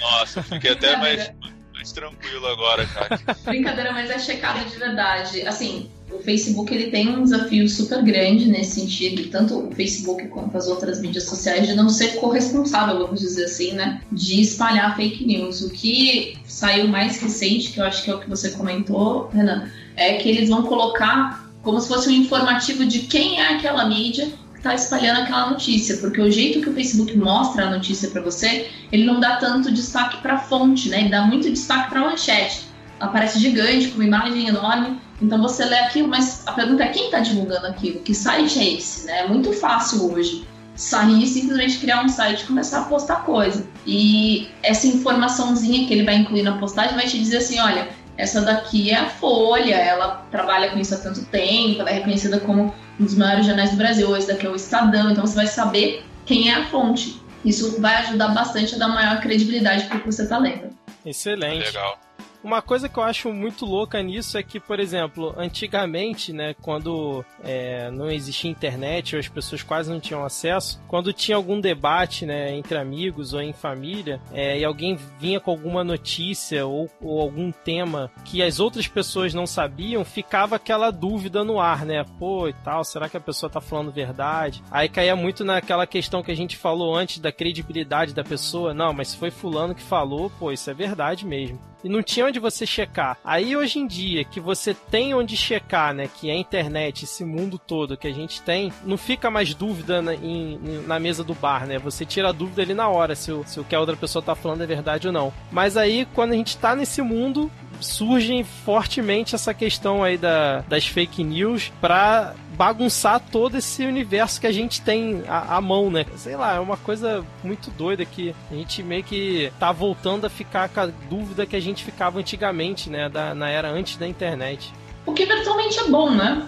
Nossa, fiquei até mais, mais tranquilo agora, cara. Brincadeira, mas é checado de verdade. Assim, o Facebook ele tem um desafio super grande nesse sentido, tanto o Facebook quanto as outras mídias sociais, de não ser corresponsável, vamos dizer assim, né? De espalhar fake news. O que saiu mais recente, que eu acho que é o que você comentou, Renan, é que eles vão colocar como se fosse um informativo de quem é aquela mídia está espalhando aquela notícia, porque o jeito que o Facebook mostra a notícia para você, ele não dá tanto destaque para a fonte, né? Ele dá muito destaque para a manchete. Aparece gigante, com uma imagem enorme, então você lê aquilo, mas a pergunta é quem está divulgando aquilo? Que site é esse? Né? É muito fácil hoje sair e simplesmente criar um site e começar a postar coisa. E essa informaçãozinha que ele vai incluir na postagem vai te dizer assim, olha, essa daqui é a Folha, ela trabalha com isso há tanto tempo, ela é reconhecida como um dos maiores jornais do Brasil, esse daqui é o Estadão, então você vai saber quem é a fonte. Isso vai ajudar bastante a dar maior credibilidade para o que você está lendo. Excelente. Legal. Uma coisa que eu acho muito louca nisso é que, por exemplo, antigamente, né, quando é, não existia internet ou as pessoas quase não tinham acesso, quando tinha algum debate, né, entre amigos ou em família, é, e alguém vinha com alguma notícia ou, ou, algum tema que as outras pessoas não sabiam, ficava aquela dúvida no ar, né? Pô, e tal, será que a pessoa tá falando verdade? Aí caía muito naquela questão que a gente falou antes da credibilidade da pessoa. Não, mas se foi fulano que falou, pô, isso é verdade mesmo e não tinha onde você checar. Aí hoje em dia que você tem onde checar, né, que é a internet, esse mundo todo que a gente tem, não fica mais dúvida na, em, na mesa do bar, né? Você tira a dúvida ali na hora se o, se o que a outra pessoa tá falando é verdade ou não. Mas aí quando a gente tá nesse mundo, surge fortemente essa questão aí da, das fake news para bagunçar todo esse universo que a gente tem à, à, mão, né? Sei lá, é uma coisa muito doida que a gente meio que tá voltando a ficar com a dúvida que a gente ficava antigamente, né? Da, na era antes da internet. O que virtualmente é bom, né?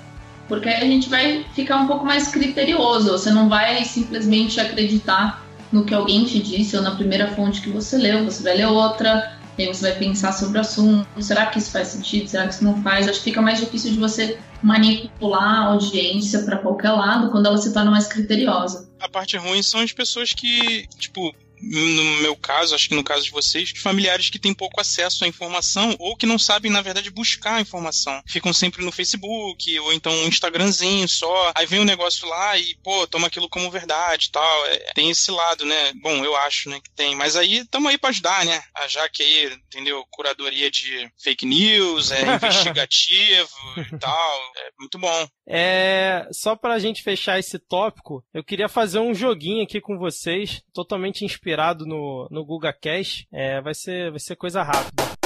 Porque aí a gente vai ficar um pouco mais criterioso. Você não vai simplesmente acreditar no que alguém te disse ou na primeira fonte que você leu, você vai ler outra e aí você vai pensar sobre o assunto. Será que isso faz sentido? Será que isso não faz? Acho que fica mais difícil de você manipular a audiência para qualquer lado quando ela se torna mais criteriosa. A parte ruim são as pessoas que, tipo, no meu caso, acho que no caso de vocês, familiares que têm pouco acesso à informação ou que não sabem, na verdade, buscar a informação. Ficam sempre no Facebook ou então um Instagramzinho só. Aí vem um negócio lá e, pô, toma aquilo como verdade e tal. É, tem esse lado, né? Bom, eu acho, né, que tem. Mas aí tamo aí pra ajudar, né? A Jaque aí, entendeu? Curadoria de fake news, é investigativo e tal. É muito bom. É, só pra gente fechar esse tópico, eu queria fazer um joguinho aqui com vocês, totalmente inspirado no, no Guga Cash. É, vai ser, vai ser coisa rápida.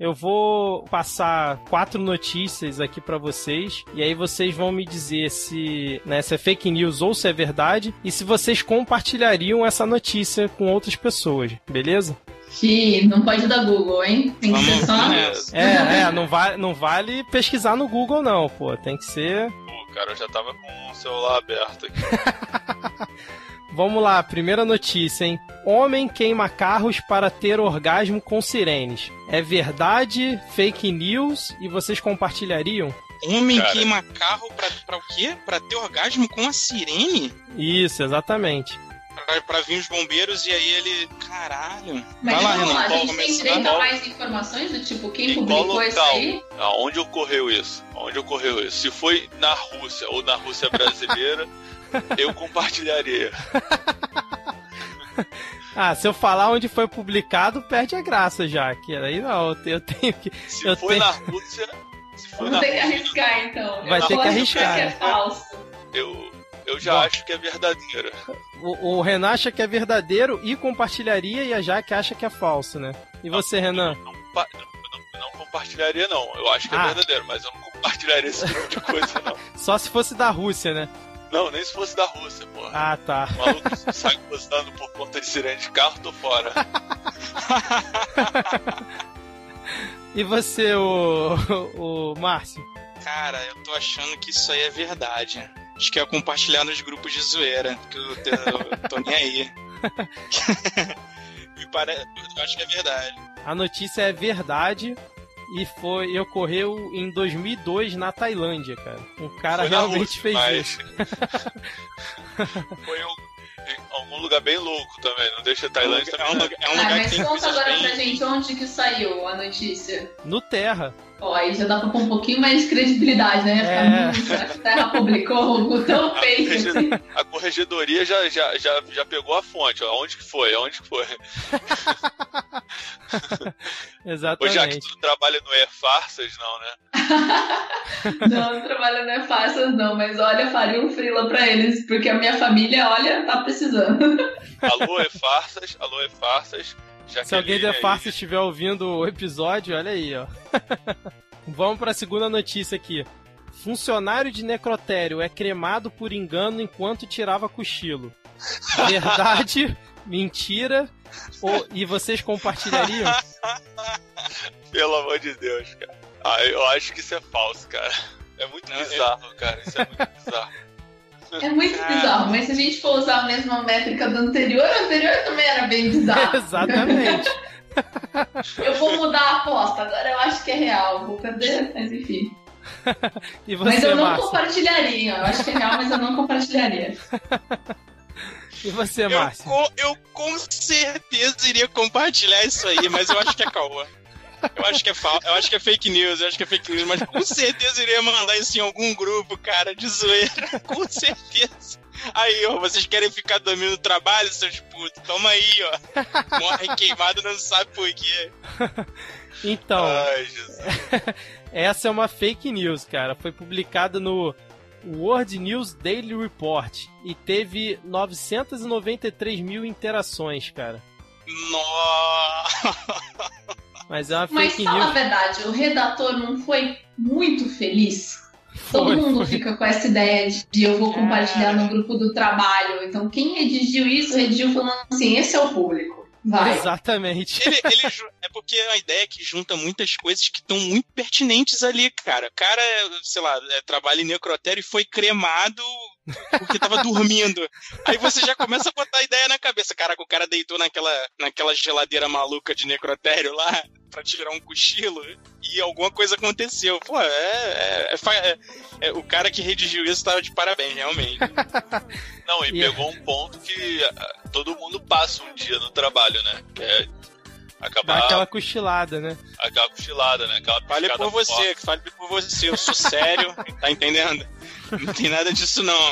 Eu vou passar quatro notícias aqui para vocês e aí vocês vão me dizer se, né, se é fake news ou se é verdade e se vocês compartilhariam essa notícia com outras pessoas, beleza? Sim, não pode dar Google, hein? Tem que ser só. É, é, não vale, não vale pesquisar no Google, não, pô. Tem que ser. Pô, cara, eu já tava com o celular aberto aqui. Vamos lá, primeira notícia, hein? Homem queima carros para ter orgasmo com sirenes. É verdade, fake news e vocês compartilhariam? Homem Cara. queima carro pra, pra o quê? Pra ter orgasmo com a sirene? Isso, exatamente pra, pra vir os bombeiros e aí ele. Caralho. Mas Vai lá, Renan. Lá, a gente tem direito a mais informações do tipo quem publicou isso aí? Aonde ocorreu isso? Onde ocorreu isso? Se foi na Rússia ou na Rússia brasileira, eu compartilharia. Ah, se eu falar onde foi publicado, perde a graça já. Que aí não, eu tenho que. Se eu foi tenho... na Rússia. Se foi Vamos ter que arriscar então. Vai ter que arriscar. Que é falso. Eu, eu já Bom, acho que é verdadeiro. O, o, Renan acha que é verdadeiro e compartilharia, e a Jaque acha que é falso, né? E você, Renan? Não, não, não, não, compartilharia, não. Eu acho que é ah. é verdadeiro, mas eu não compartilharia esse tipo de coisa, não. Só se fosse da Rússia, né? Não, nem se fosse da Rússia, pô. Ah, tá. O maluco sai gostando por conta de sirene de carro, tô fora. e você, o, o, o Márcio? Cara, eu tô achando que isso aí é verdade. Acho que é compartilhar nos grupos de zoeira, que eu, eu tô nem aí. Me parece, eu acho que é verdade. A notícia é verdade. E foi e ocorreu em 2002 na Tailândia, cara. Um cara Foi na realmente Rússia, fez mas- isso. Foi um- em algum lugar bem louco também. Não deixa a Tailândia É um também. lugar, é um Ah, lugar que mas tem conta agora bem... pra gente onde que saiu a notícia. No Terra. Ó, aí já dá pra pôr um pouquinho mais de credibilidade, né? Ficar, É. hum, será que a Terra publicou algo tão correge- assim? a corregedoria já, já, já, já pegou a fonte. Ó. Onde que foi? Onde que foi? Ô, já que Exatamente. tu trabalha no É Farsas, não, né? Não, não trabalho não é fácil não, mas olha, faria um frila pra eles, porque a minha família, olha, tá precisando. Alô, É Farsas. Alô, É Farsas. Se alguém da farsa estiver ouvindo o episódio, olha aí, ó. Vamos pra segunda notícia aqui. Funcionário de necrotério é cremado por engano enquanto tirava cochilo. Verdade, mentira, ou... e vocês compartilhariam? Pelo amor de Deus, cara. Ah, eu acho que isso é falso, cara. É muito Não, bizarro, cara. Isso é muito bizarro. É muito bizarro, mas se a gente for usar a mesma métrica do anterior, o anterior também era bem bizarro. Exatamente. Eu vou mudar a aposta, agora eu acho que é real, vou perder, mas enfim. E Mas você, eu não Márcio? compartilharia, eu acho que é real, mas eu não compartilharia. E você, Eu, Márcio? co- eu com certeza iria compartilhar isso aí, mas eu acho que é caô. Eu acho que é eu acho que é fake news, eu acho que é fake news, mas com certeza iria mandar isso em algum grupo, cara, de zoeira. Com certeza. Aí, ó, vocês querem ficar dormindo no trabalho, seus putos? Toma aí, ó. Morre queimado, não sabe por quê. Então, Ai, Jesus. essa é uma fake news, cara. Foi publicada no World News Daily Report e teve 993 mil interações, cara. Nossa. Mas é uma Mas fake fala a news. verdade, o redator não foi muito feliz? Todo Foi, mundo foi. fica com essa ideia de, eu vou compartilhar no grupo do trabalho. Então quem redigiu isso, redigiu falando assim, esse é o público. Vai. Exatamente. Ele, ele é porque a ideia é que junta muitas coisas que estão muito pertinentes ali, cara. O cara, sei lá, é, trabalha em necrotério e foi cremado porque tava dormindo. Aí você já começa a botar a ideia na cabeça. Caraca, o cara deitou naquela, naquela geladeira maluca de necrotério lá pra tirar um cochilo e alguma coisa aconteceu. Pô, é. é- é é- é- o cara que redigiu isso tava de parabéns, realmente. Não, e E- pegou um ponto que ah, todo mundo passa um dia no trabalho, né? É Dá acabar aquela cochilada, né? aquela cochilada, né? Aquela Fale por você, forte. que fale por você. Eu sou sério, tá entendendo? Não tem nada disso, não.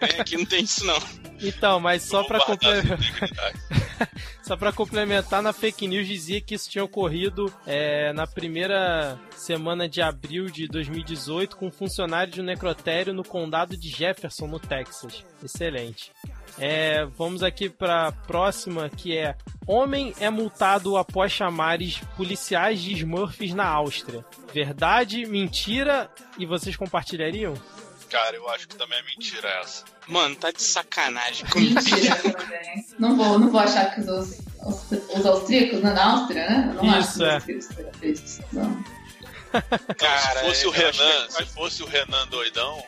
É, Aqui não tem isso, não. Então, mas só Vamos pra, guardar comple- essa integridade. só pra complementar, na fake news dizia que isso tinha ocorrido é, na primeira semana de abril de 2018 com um funcionário de um necrotério no condado de Jefferson, no Texas. Excelente. É, vamos aqui pra próxima, que é Homem é multado após chamares policiais de Smurfs na Áustria. Verdade, mentira e vocês compartilhariam? Cara, eu acho que também é mentira essa. Mano, tá de sacanagem comigo. Mentira também. Não vou, não vou achar que os, os, os austríacos, né, na Áustria, né? Eu não acho Isso, que os é. austríacos. Não. Cara, se fosse o eu acho Renan, que- se fosse o Renan doidão,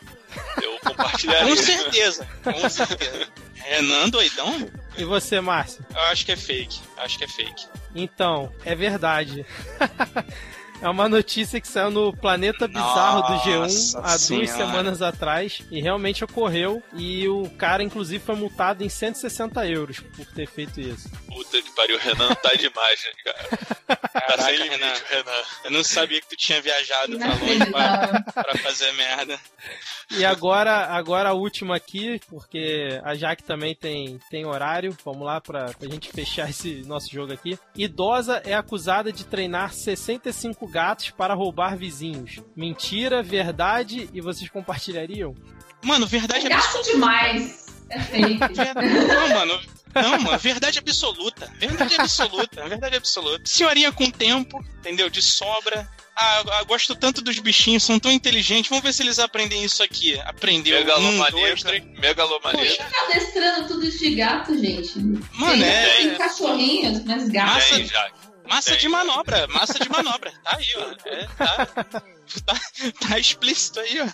eu Com compartilharia. certeza, com certeza. Renan doidão? E você, Márcio? Eu acho que é fake. Acho que é fake. Então, é verdade. É uma notícia que saiu no Planeta Bizarro do G1 Nossa há duas semanas atrás e realmente ocorreu. E o cara, inclusive, foi multado em 160 euros por ter feito isso. Puta que pariu, o Renan tá demais, né, cara? Tá Caraca, sem limite, Renan. o Renan. Eu não sabia que tu tinha viajado pra longe pra, pra fazer merda. E agora, agora a última aqui, porque a Jaque também tem, tem horário. Vamos lá pra, pra gente fechar esse nosso jogo aqui. Idosa é acusada de treinar 65 gatos para roubar vizinhos. Mentira, verdade e vocês compartilhariam? Mano, verdade É absoluta. gato demais. É fake. Não, mano. Não, mano, verdade absoluta. Verdade absoluta. Verdade absoluta. Senhorinha com tempo, entendeu? De sobra. Ah, eu gosto tanto dos bichinhos, são tão inteligentes. Vamos ver se eles aprendem isso aqui. Aprendeu. Um, dois, Megalomaníaco, três. megalomaníaco. Tá adestrando tudo isso de gato, gente. Mano, tem, é- tem cachorrinhos, mas gato. Massa- Tem, já. Massa de manobra, massa de manobra. Tá aí, ó. É, tá, tá, tá explícito aí, ó.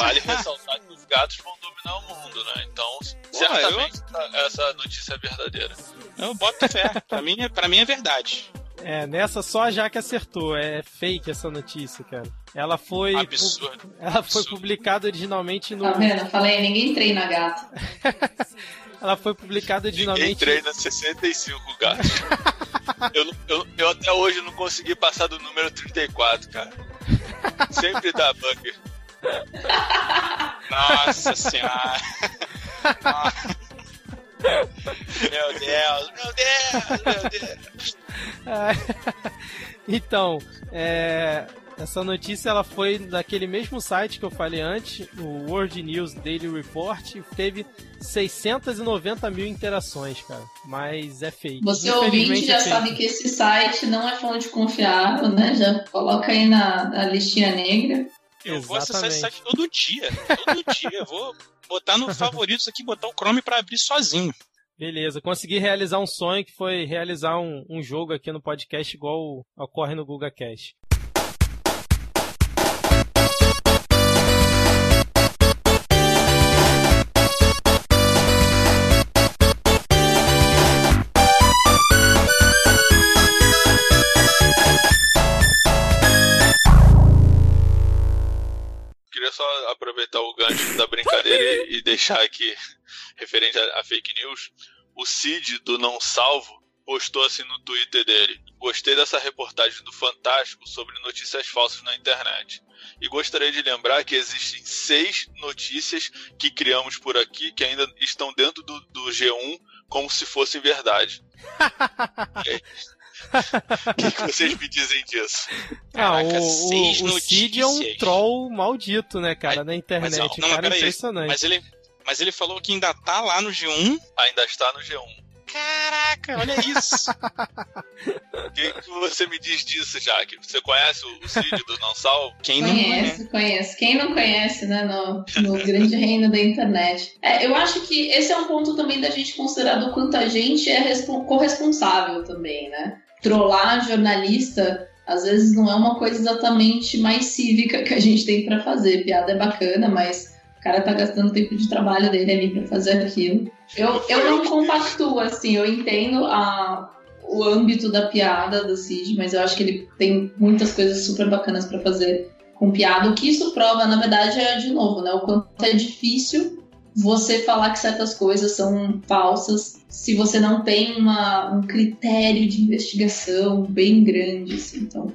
Vale ressaltar que os gatos vão dominar o mundo, né? Então, certamente essa notícia é verdadeira. Eu boto fé. Pra mim, é- pra mim é verdade. É, nessa só a Jaque acertou. É fake essa notícia, cara. Ela foi. Absurdo. Ela foi Absurdo. publicada originalmente no. Tá vendo? Falei, ninguém treina gato. Ela foi publicada originalmente. treina 65 gatos. eu, eu, eu até hoje não consegui passar do número 34, cara. Sempre dá bug. Nossa senhora. meu Deus, meu Deus, meu Deus. então, é, essa notícia ela foi daquele mesmo site que eu falei antes, o World News Daily Report, e teve 690 mil interações, cara. Mas é fake. Você ouvinte é já fake. sabe que esse site não é fonte confiável, né? Já coloca aí na, na listinha negra. Eu vou acessar esse Exatamente. site todo dia. Todo dia. Eu vou botar no favoritos aqui, botar o Chrome pra abrir sozinho. Beleza, consegui realizar um sonho que foi realizar um, um jogo aqui no podcast igual ocorre no Guga Cash. Aproveitar o gancho da brincadeira e, e deixar aqui, referente a, a fake news, o Cid do Não Salvo postou assim no Twitter dele. Gostei dessa reportagem do Fantástico sobre notícias falsas na internet. E gostaria de lembrar que existem seis notícias que criamos por aqui que ainda estão dentro do, do G1 como se fossem verdade. O que, que vocês me dizem disso? Ah, Caraca, o, seis o, o Cid é um troll maldito, né, cara, na internet. o não, cara é peraí. impressionante. Mas ele, mas ele falou que ainda tá lá no G1. Ainda está no G1. Caraca, olha isso. O que, que você me diz disso, Jaque? Você conhece o, o Cid do Não Salvo? Quem não conhece? Conhece, conhece. Quem não conhece, né, no, no grande reino da internet. É, eu acho que esse é um ponto também da gente considerar do quanto a gente é respo- corresponsável também, né? Trollar jornalista, às vezes não é uma coisa exatamente mais cívica que a gente tem pra fazer. Piada é bacana, mas o cara tá gastando tempo de trabalho dele ali pra fazer aquilo. Eu, eu não compactuo, assim, eu entendo a, o âmbito da piada do Cid, mas eu acho que ele tem muitas coisas super bacanas pra fazer com piada. O que isso prova, na verdade, é de novo, né? O quanto é difícil você falar que certas coisas são falsas se você não tem uma, um critério de investigação bem grande, assim. Então,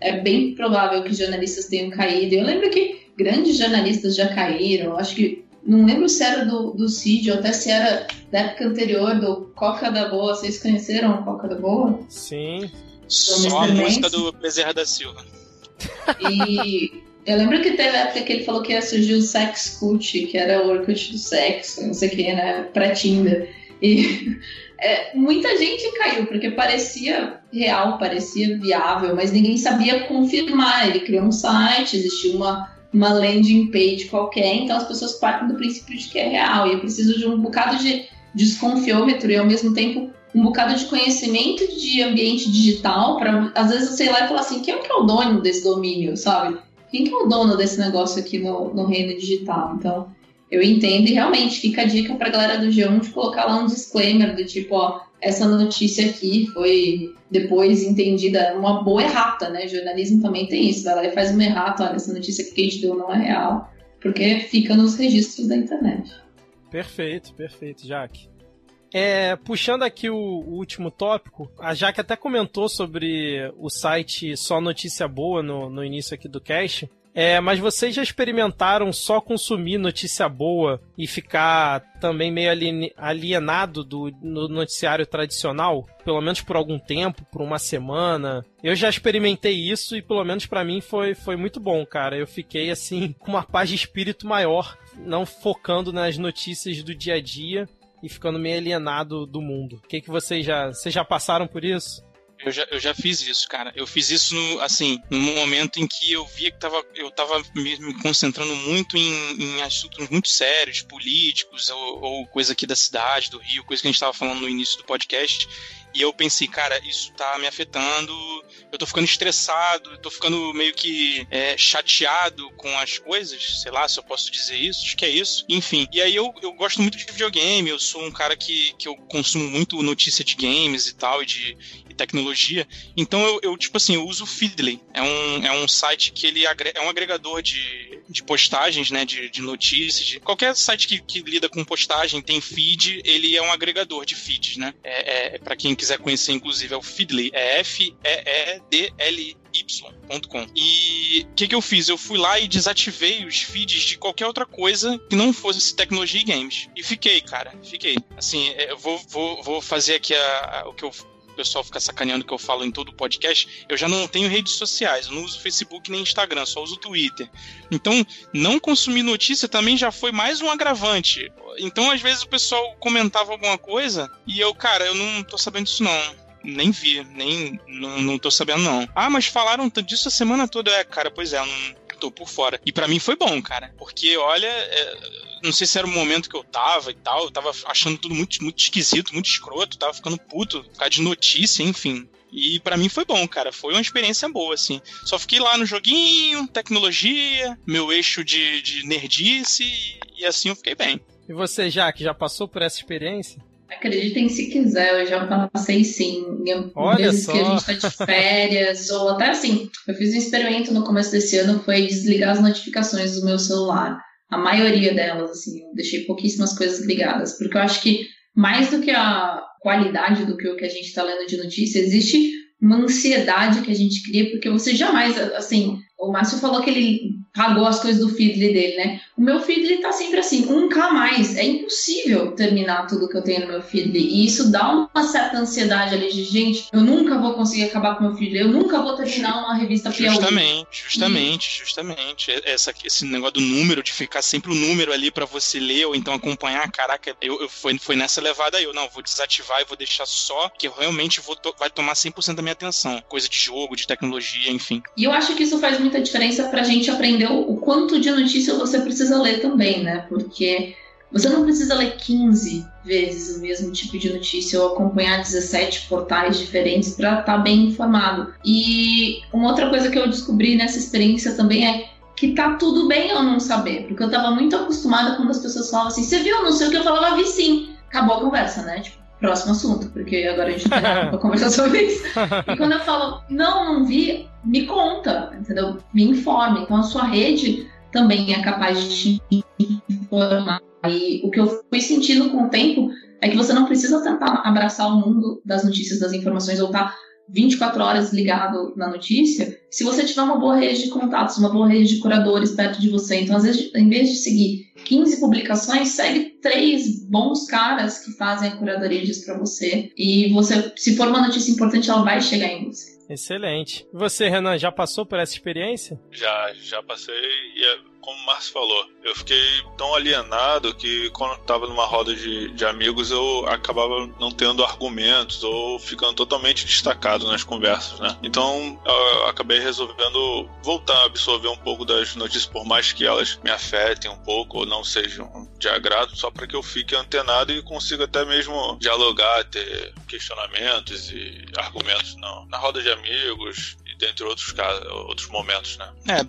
é bem provável que jornalistas tenham caído. Eu lembro que grandes jornalistas já caíram. Acho que não lembro se era do, do Cid ou até se era da época anterior do Coca da Boa. Vocês conheceram o Coca da Boa? Sim. Só a música do Bezerra da Silva. E eu lembro que teve época que ele falou que ia surgir o Sex Cult, que era o Orkut do sexo, não sei o que, né? Pra Tinder. E é, muita gente caiu, porque parecia real, parecia viável, mas ninguém sabia confirmar. Ele criou um site, existia uma, uma landing page qualquer, então as pessoas partem do princípio de que é real. E eu preciso de um bocado de desconfiômetro e ao mesmo tempo um bocado de conhecimento de ambiente digital para às vezes sei lá falar assim, quem é que é o dono desse domínio, sabe? Quem que é o dono desse negócio aqui no, no reino digital? Então, eu entendo e realmente fica a dica pra galera do G1 de colocar lá um disclaimer do tipo, ó, essa notícia aqui foi depois entendida uma boa errata, né? Jornalismo também tem isso, vai lá e faz uma errata, olha, essa notícia que a gente deu não é real, porque fica nos registros da internet. Perfeito, perfeito, Jaque. É, puxando aqui o, o último tópico, a Jaque até comentou sobre o site Só Notícia Boa no, no início aqui do cast. É, mas vocês já experimentaram só consumir notícia boa e ficar também meio alien- alienado do no noticiário tradicional? Pelo menos por algum tempo, por uma semana. Eu já experimentei isso e pelo menos pra mim foi, foi muito bom, cara. Eu fiquei assim com uma paz de espírito maior, não focando nas notícias do dia a dia e ficando meio alienado do mundo. O que, que vocês já. Vocês já passaram por isso? Eu já, eu já fiz isso, cara. Eu fiz isso, no, assim, num momento em que eu via que tava, eu tava me, me concentrando muito em, em assuntos muito sérios, políticos, ou, ou coisa aqui da cidade, do Rio, coisa que a gente tava falando no início do podcast. E eu pensei, cara, isso tá me afetando, eu tô ficando estressado, eu tô ficando meio que é, chateado com as coisas, sei lá se eu posso dizer isso, acho que é isso. Enfim, e aí eu, eu gosto muito de videogame, eu sou um cara que, que eu consumo muito notícia de games e tal, e de tecnologia. Então eu, eu, tipo assim, eu uso o Feedly. É um, é um site que ele é um agregador de, de postagens, né? De, de notícias. De, qualquer site que, que lida com postagem tem feed, ele é um agregador de feeds, né? É, é, para quem quiser conhecer, inclusive, é o Feedly. É F-E-E-D-L-I y.com. E o que, que eu fiz? Eu fui lá e desativei os feeds de qualquer outra coisa que não fosse tecnologia e games. E fiquei, cara, fiquei. Assim, é, eu vou, vou, vou fazer aqui a, a, o que eu pessoal fica sacaneando que eu falo em todo o podcast, eu já não tenho redes sociais, eu não uso Facebook nem Instagram, só uso Twitter. Então, não consumir notícia também já foi mais um agravante. Então, às vezes o pessoal comentava alguma coisa e eu, cara, eu não tô sabendo disso não nem vi, nem não, não tô sabendo não. Ah, mas falaram disso a semana toda. É, cara, pois é, não tô por fora. E para mim foi bom, cara, porque olha, é, não sei se era o momento que eu tava e tal, eu tava achando tudo muito, muito esquisito, muito escroto, tava ficando puto, causa de notícia, enfim. E para mim foi bom, cara. Foi uma experiência boa, assim. Só fiquei lá no joguinho, tecnologia, meu eixo de, de nerdice, e, assim eu fiquei bem. E você, Jaque, já passou por essa experiência? Acreditem se quiser, eu já passei sim. Olha vezes só. que a gente tá de férias, ou até assim, eu fiz um experimento no começo desse ano, foi desligar as notificações do meu celular. A maioria delas, assim, eu deixei pouquíssimas coisas ligadas, porque eu acho que mais do que a qualidade do que o que a gente está lendo de notícia, existe uma ansiedade que a gente cria, porque você jamais, assim, o Márcio falou que ele pagou as coisas do Feedly dele, né? O meu Feedly tá sempre assim, 1K mais. É impossível terminar tudo que eu tenho no meu Feedly. E isso dá uma certa ansiedade ali de, gente, eu nunca vou conseguir acabar com o meu Feedly, eu nunca vou terminar uma revista Piauí. Justamente, justamente, justamente. Essa, esse negócio do número, de ficar sempre o número ali para você ler ou então acompanhar, caraca, eu, eu foi, foi nessa levada aí. Eu, não, vou desativar e vou deixar só que eu realmente vou to vai tomar 100% da minha atenção. Coisa de jogo, de tecnologia, enfim. E eu acho que isso faz muita diferença pra gente aprender o quanto de notícia você precisa ler também, né? Porque você não precisa ler 15 vezes o mesmo tipo de notícia ou acompanhar 17 portais diferentes para estar tá bem informado. E uma outra coisa que eu descobri nessa experiência também é que tá tudo bem eu não saber, porque eu tava muito acostumada quando as pessoas falavam assim: "Você viu? Não sei o que eu falava, vi sim". Acabou a conversa, né? Tipo, próximo assunto, porque agora a gente tem pra conversar sobre isso. E quando eu falo, não, não vi, me conta, entendeu? Me informe. Então a sua rede também é capaz de te informar. E o que eu fui sentindo com o tempo é que você não precisa tentar abraçar o mundo das notícias, das informações, ou estar tá 24 horas ligado na notícia, se você tiver uma boa rede de contatos, uma boa rede de curadores perto de você. Então, às vezes, em vez de seguir 15 publicações, segue três bons caras que fazem a curadoria disso para você. E você, se for uma notícia importante, ela vai chegar em você. Excelente. E você, Renan, já passou por essa experiência? Já, já passei. E como o Márcio falou, eu fiquei tão alienado que quando estava numa roda de, de amigos eu acabava não tendo argumentos ou ficando totalmente destacado nas conversas, né? Então eu acabei resolvendo voltar a absorver um pouco das notícias, por mais que elas me afetem um pouco ou não sejam de agrado, só para que eu fique antenado e consiga até mesmo dialogar, ter questionamentos e argumentos não, na roda de amigos dentre outros casos, outros momentos, né? É,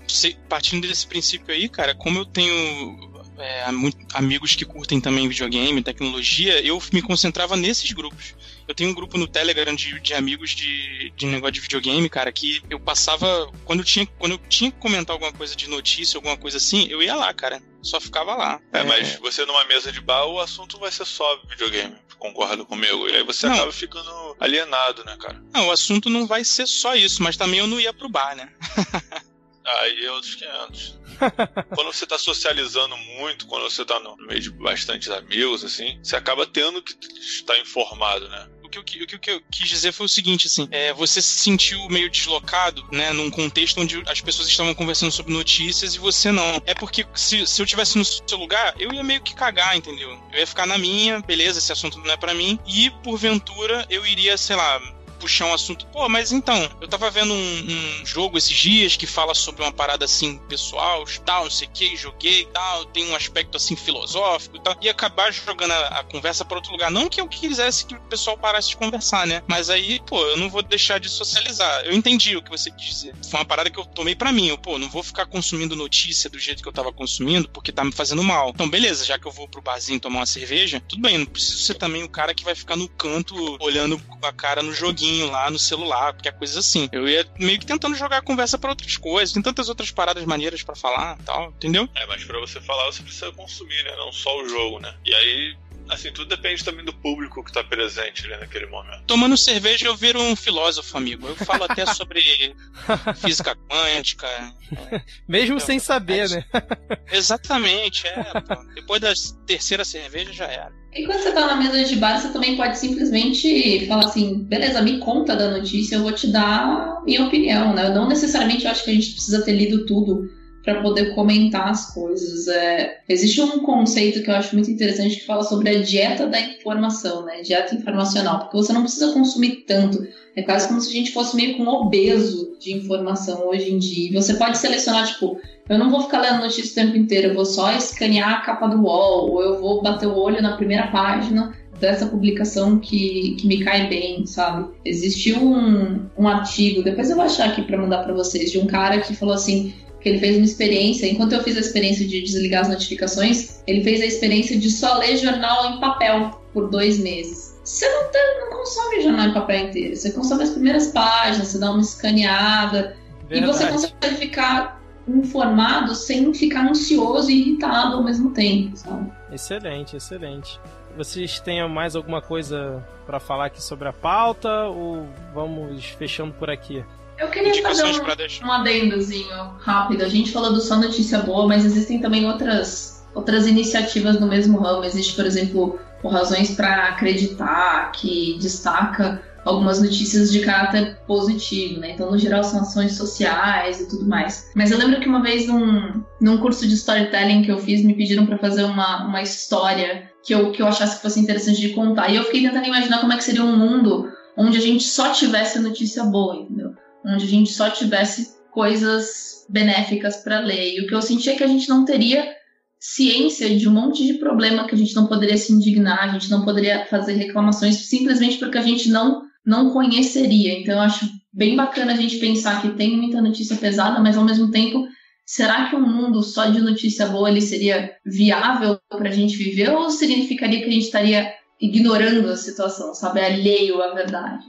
partindo desse princípio aí, cara, como eu tenho é, amigos que curtem também videogame, tecnologia, eu me concentrava nesses grupos. Eu tenho um grupo no Telegram de, de amigos de, de negócio de videogame, cara, que eu passava. Quando eu, tinha, quando eu tinha que comentar alguma coisa de notícia, alguma coisa assim, eu ia lá, cara. Só ficava lá. É, é... mas você numa mesa de bar, o assunto vai ser só videogame. Concorda comigo? E aí você não. acaba ficando alienado, né, cara? Não, o assunto não vai ser só isso, mas também eu não ia pro bar, né? Aí é outros 500. quando você tá socializando muito, quando você tá no meio de bastantes amigos, assim, você acaba tendo que estar informado, né? Que, que, o que eu quis dizer foi o seguinte, assim, é, você se sentiu meio deslocado, né, num contexto onde as pessoas estavam conversando sobre notícias e você não. É porque se, se eu tivesse no seu lugar, eu ia meio que cagar, entendeu? Eu ia ficar na minha, beleza, esse assunto não é para mim, e porventura eu iria, sei lá, puxar um assunto. Pô, mas então, eu tava vendo um, um jogo esses dias que fala sobre uma parada assim pessoal, tal, não sei o que, joguei tal, tem um aspecto assim filosófico e tal, e acabar jogando a, a conversa para outro lugar. Não que eu quisesse que o pessoal parasse de conversar, né? Mas aí, pô, eu não vou deixar de socializar. Eu entendi o que você quis dizer. Foi uma parada que eu tomei para mim. Eu, pô, não vou ficar consumindo notícia do jeito que eu tava consumindo porque tá me fazendo mal. Então, beleza, já que eu vou pro barzinho tomar uma cerveja, tudo bem, não preciso ser também o cara que vai ficar no canto olhando a cara no joguinho lá no celular, porque é coisa assim. Eu ia meio que tentando jogar a conversa para outras coisas, tem tantas outras paradas maneiras para falar tal, entendeu? É, mas para você falar, você precisa consumir, né? Não só o jogo, né? E aí Assim, tudo depende também do público que tá presente ali naquele momento. Tomando cerveja, eu viro um filósofo, amigo. Eu falo até sobre física quântica. Mesmo sem saber, né? Exatamente, é. Pô. Depois da terceira cerveja já era. E quando você tá na mesa de bar, você também pode simplesmente falar assim, beleza, me conta da notícia, eu vou te dar minha opinião, né? Não necessariamente eu acho que a gente precisa ter lido tudo para poder comentar as coisas. É, existe um conceito que eu acho muito interessante que fala sobre a dieta da informação, né? Dieta informacional, porque você não precisa consumir tanto. É quase como se a gente fosse meio com um obeso de informação hoje em dia. E você pode selecionar, tipo, eu não vou ficar lendo notícia o tempo inteiro, eu vou só escanear a capa do UOL, ou eu vou bater o olho na primeira página dessa publicação que, que me cai bem, sabe? Existiu um, um artigo, depois eu vou achar aqui para mandar para vocês, de um cara que falou assim: que ele fez uma experiência, enquanto eu fiz a experiência de desligar as notificações, ele fez a experiência de só ler jornal em papel por dois meses. Você não, tá, não consome jornal em papel inteiro, você consome as primeiras páginas, você dá uma escaneada Verdade. e você consegue ficar informado sem ficar ansioso e irritado ao mesmo tempo, sabe? Excelente, excelente. Vocês têm mais alguma coisa para falar aqui sobre a pauta ou vamos fechando por aqui? Eu queria fazer um, um adendozinho rápido. A gente falou do Só Notícia Boa, mas existem também outras, outras iniciativas no mesmo ramo. Existe, por exemplo, o Razões para Acreditar, que destaca algumas notícias de caráter positivo, né? Então, no geral, são ações sociais e tudo mais. Mas eu lembro que uma vez, num, num curso de storytelling que eu fiz, me pediram para fazer uma, uma história que eu, que eu achasse que fosse interessante de contar. E eu fiquei tentando imaginar como é que seria um mundo onde a gente só tivesse notícia boa, entendeu? onde a gente só tivesse coisas benéficas para ler. E o que eu senti é que a gente não teria ciência de um monte de problema que a gente não poderia se indignar, a gente não poderia fazer reclamações simplesmente porque a gente não não conheceria. Então eu acho bem bacana a gente pensar que tem muita notícia pesada, mas ao mesmo tempo, será que um mundo só de notícia boa ele seria viável para a gente viver ou significaria que a gente estaria ignorando a situação, sabe, alheio à verdade?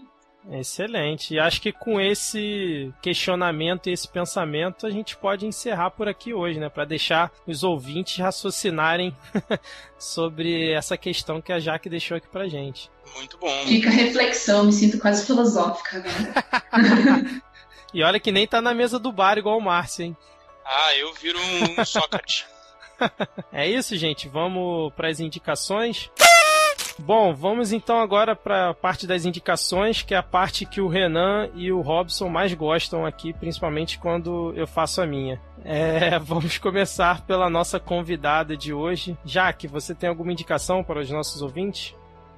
Excelente. E acho que com esse questionamento e esse pensamento a gente pode encerrar por aqui hoje, né? Para deixar os ouvintes raciocinarem sobre essa questão que a Jaque deixou aqui pra gente. Muito bom. Fica a reflexão, me sinto quase filosófica agora. e olha que nem tá na mesa do bar igual o Márcio, hein? Ah, eu viro um Sócrates. é isso, gente. Vamos para as indicações. Bom, vamos então agora para a parte das indicações, que é a parte que o Renan e o Robson mais gostam aqui, principalmente quando eu faço a minha. É, vamos começar pela nossa convidada de hoje. Jaque, você tem alguma indicação para os nossos ouvintes?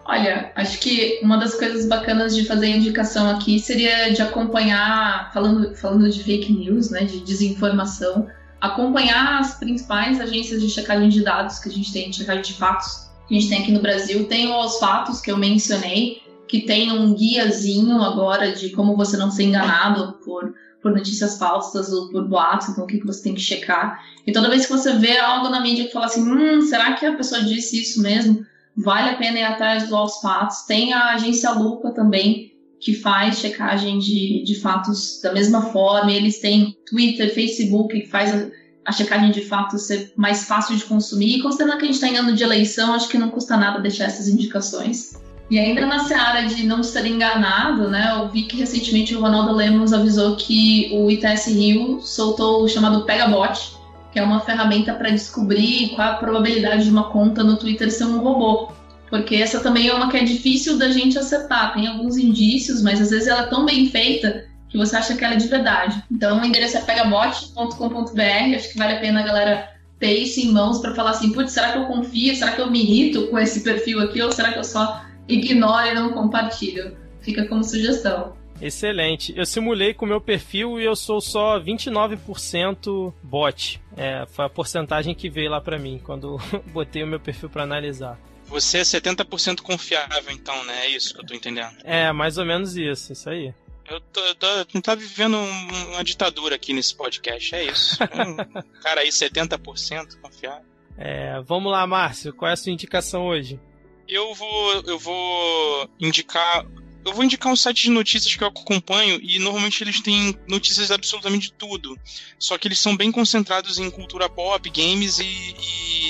Olha, acho que uma das coisas bacanas de fazer indicação aqui seria de acompanhar, falando, falando de fake news, né, de desinformação, acompanhar as principais agências de checagem de dados que a gente tem, de checagem de fatos a gente tem aqui no Brasil. Tem os fatos que eu mencionei, que tem um guiazinho agora de como você não ser enganado por, por notícias falsas ou por boatos, então o que, que você tem que checar. E toda vez que você vê algo na mídia que fala assim, hum, será que a pessoa disse isso mesmo? Vale a pena ir atrás dos fatos. Tem a agência Lupa também, que faz checagem de, de fatos da mesma forma. Eles têm Twitter, Facebook, que faz a checagem de fato ser mais fácil de consumir. E considerando que a gente está em ano de eleição, acho que não custa nada deixar essas indicações. E ainda na seara de não ser enganado, né, eu vi que recentemente o Ronaldo Lemos avisou que o ITS Rio soltou o chamado Pegabot, que é uma ferramenta para descobrir qual a probabilidade de uma conta no Twitter ser um robô. Porque essa também é uma que é difícil da gente acertar. Tem alguns indícios, mas às vezes ela é tão bem feita que você acha que ela é de verdade. Então o endereço é pegabot.com.br, acho que vale a pena a galera ter isso em mãos para falar assim, putz, será que eu confio? Será que eu me irrito com esse perfil aqui? Ou será que eu só ignoro e não compartilho? Fica como sugestão. Excelente. Eu simulei com o meu perfil e eu sou só 29% bot. É, foi a porcentagem que veio lá para mim quando botei o meu perfil para analisar. Você é 70% confiável, então, né? É isso que eu tô entendendo. É, mais ou menos isso, isso aí. Eu tô, tô, tô tá vivendo um, uma ditadura aqui nesse podcast, é isso. Um cara aí, 70% confiável. É, vamos lá, Márcio, qual é a sua indicação hoje? Eu vou, eu vou indicar eu vou indicar um site de notícias que eu acompanho e normalmente eles têm notícias de absolutamente tudo. Só que eles são bem concentrados em cultura pop, games e,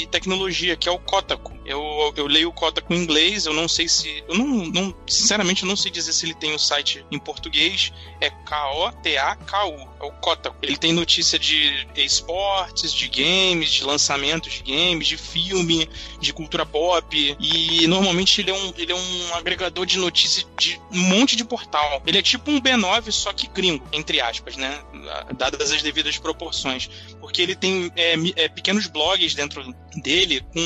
e tecnologia, que é o Kotaku. Eu, eu leio o Kotaku em inglês, eu não sei se. Eu não, não. Sinceramente, eu não sei dizer se ele tem o um site em português. É K-O-T-A-K-U. É o Kotaku. Ele tem notícia de esportes, de games, de lançamentos de games, de filme, de cultura pop. E normalmente ele é um, ele é um agregador de notícias de um monte de portal. Ele é tipo um B9, só que gringo, entre aspas, né? Dadas as devidas proporções. Porque ele tem é, é, pequenos blogs dentro dele com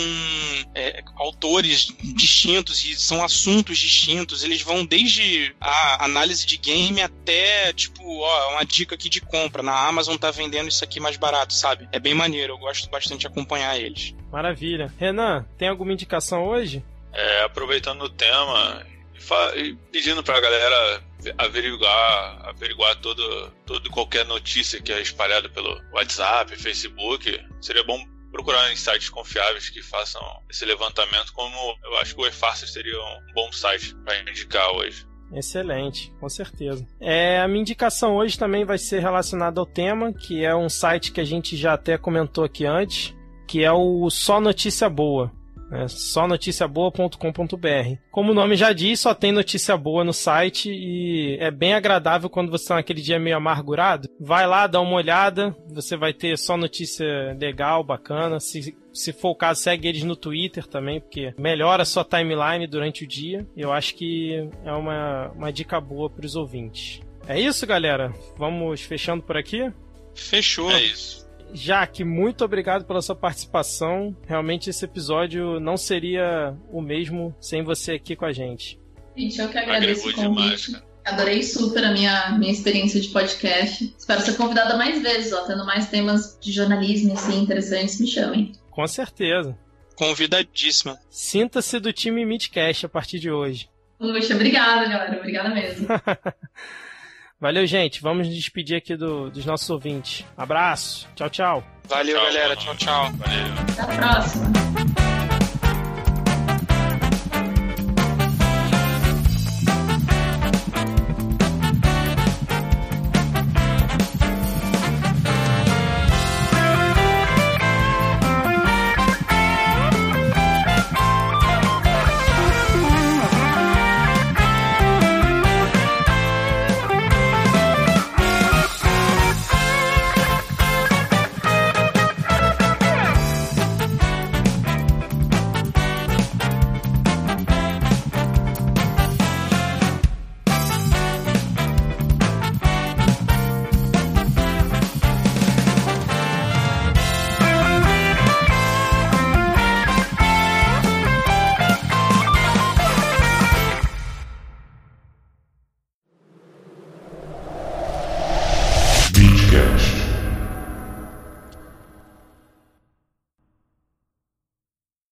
é, autores distintos e são assuntos distintos. Eles vão desde a análise de game até, tipo, ó, uma dica aqui de compra. Na Amazon tá vendendo isso aqui mais barato, sabe? É bem maneiro, eu gosto bastante de acompanhar eles. Maravilha. Renan, tem alguma indicação hoje? É, aproveitando o tema, e pedindo pra galera averiguar, averiguar todo, todo qualquer notícia que é espalhada pelo WhatsApp, Facebook. Seria bom procurar em sites confiáveis que façam esse levantamento, como eu acho que o eFarsas seria um bom site para indicar hoje. Excelente, com certeza. É, a minha indicação hoje também vai ser relacionada ao tema, que é um site que a gente já até comentou aqui antes, que é o Só Notícia Boa. É só noticiaboa.com.br. Como o nome já diz, só tem notícia boa no site e é bem agradável quando você está naquele dia meio amargurado. Vai lá, dá uma olhada, você vai ter só notícia legal, bacana. Se, se for o caso, segue eles no Twitter também, porque melhora a sua timeline durante o dia. Eu acho que é uma, uma dica boa para os ouvintes. É isso, galera? Vamos fechando por aqui? Fechou. É isso. Jaque, muito obrigado pela sua participação. Realmente esse episódio não seria o mesmo sem você aqui com a gente. Gente, eu que agradeço o convite. Adorei super a minha, minha experiência de podcast. Espero ser convidada mais vezes, ó, tendo mais temas de jornalismo assim, interessantes, me chamem. Com certeza. Convidadíssima. Sinta-se do time Midcast a partir de hoje. Puxa, obrigada, galera. Obrigada mesmo. Valeu, gente. Vamos nos despedir aqui do, dos nossos ouvintes. Abraço. Tchau, tchau. Valeu, Tchau, galera. mano. Tchau, tchau. Valeu. Até a próxima.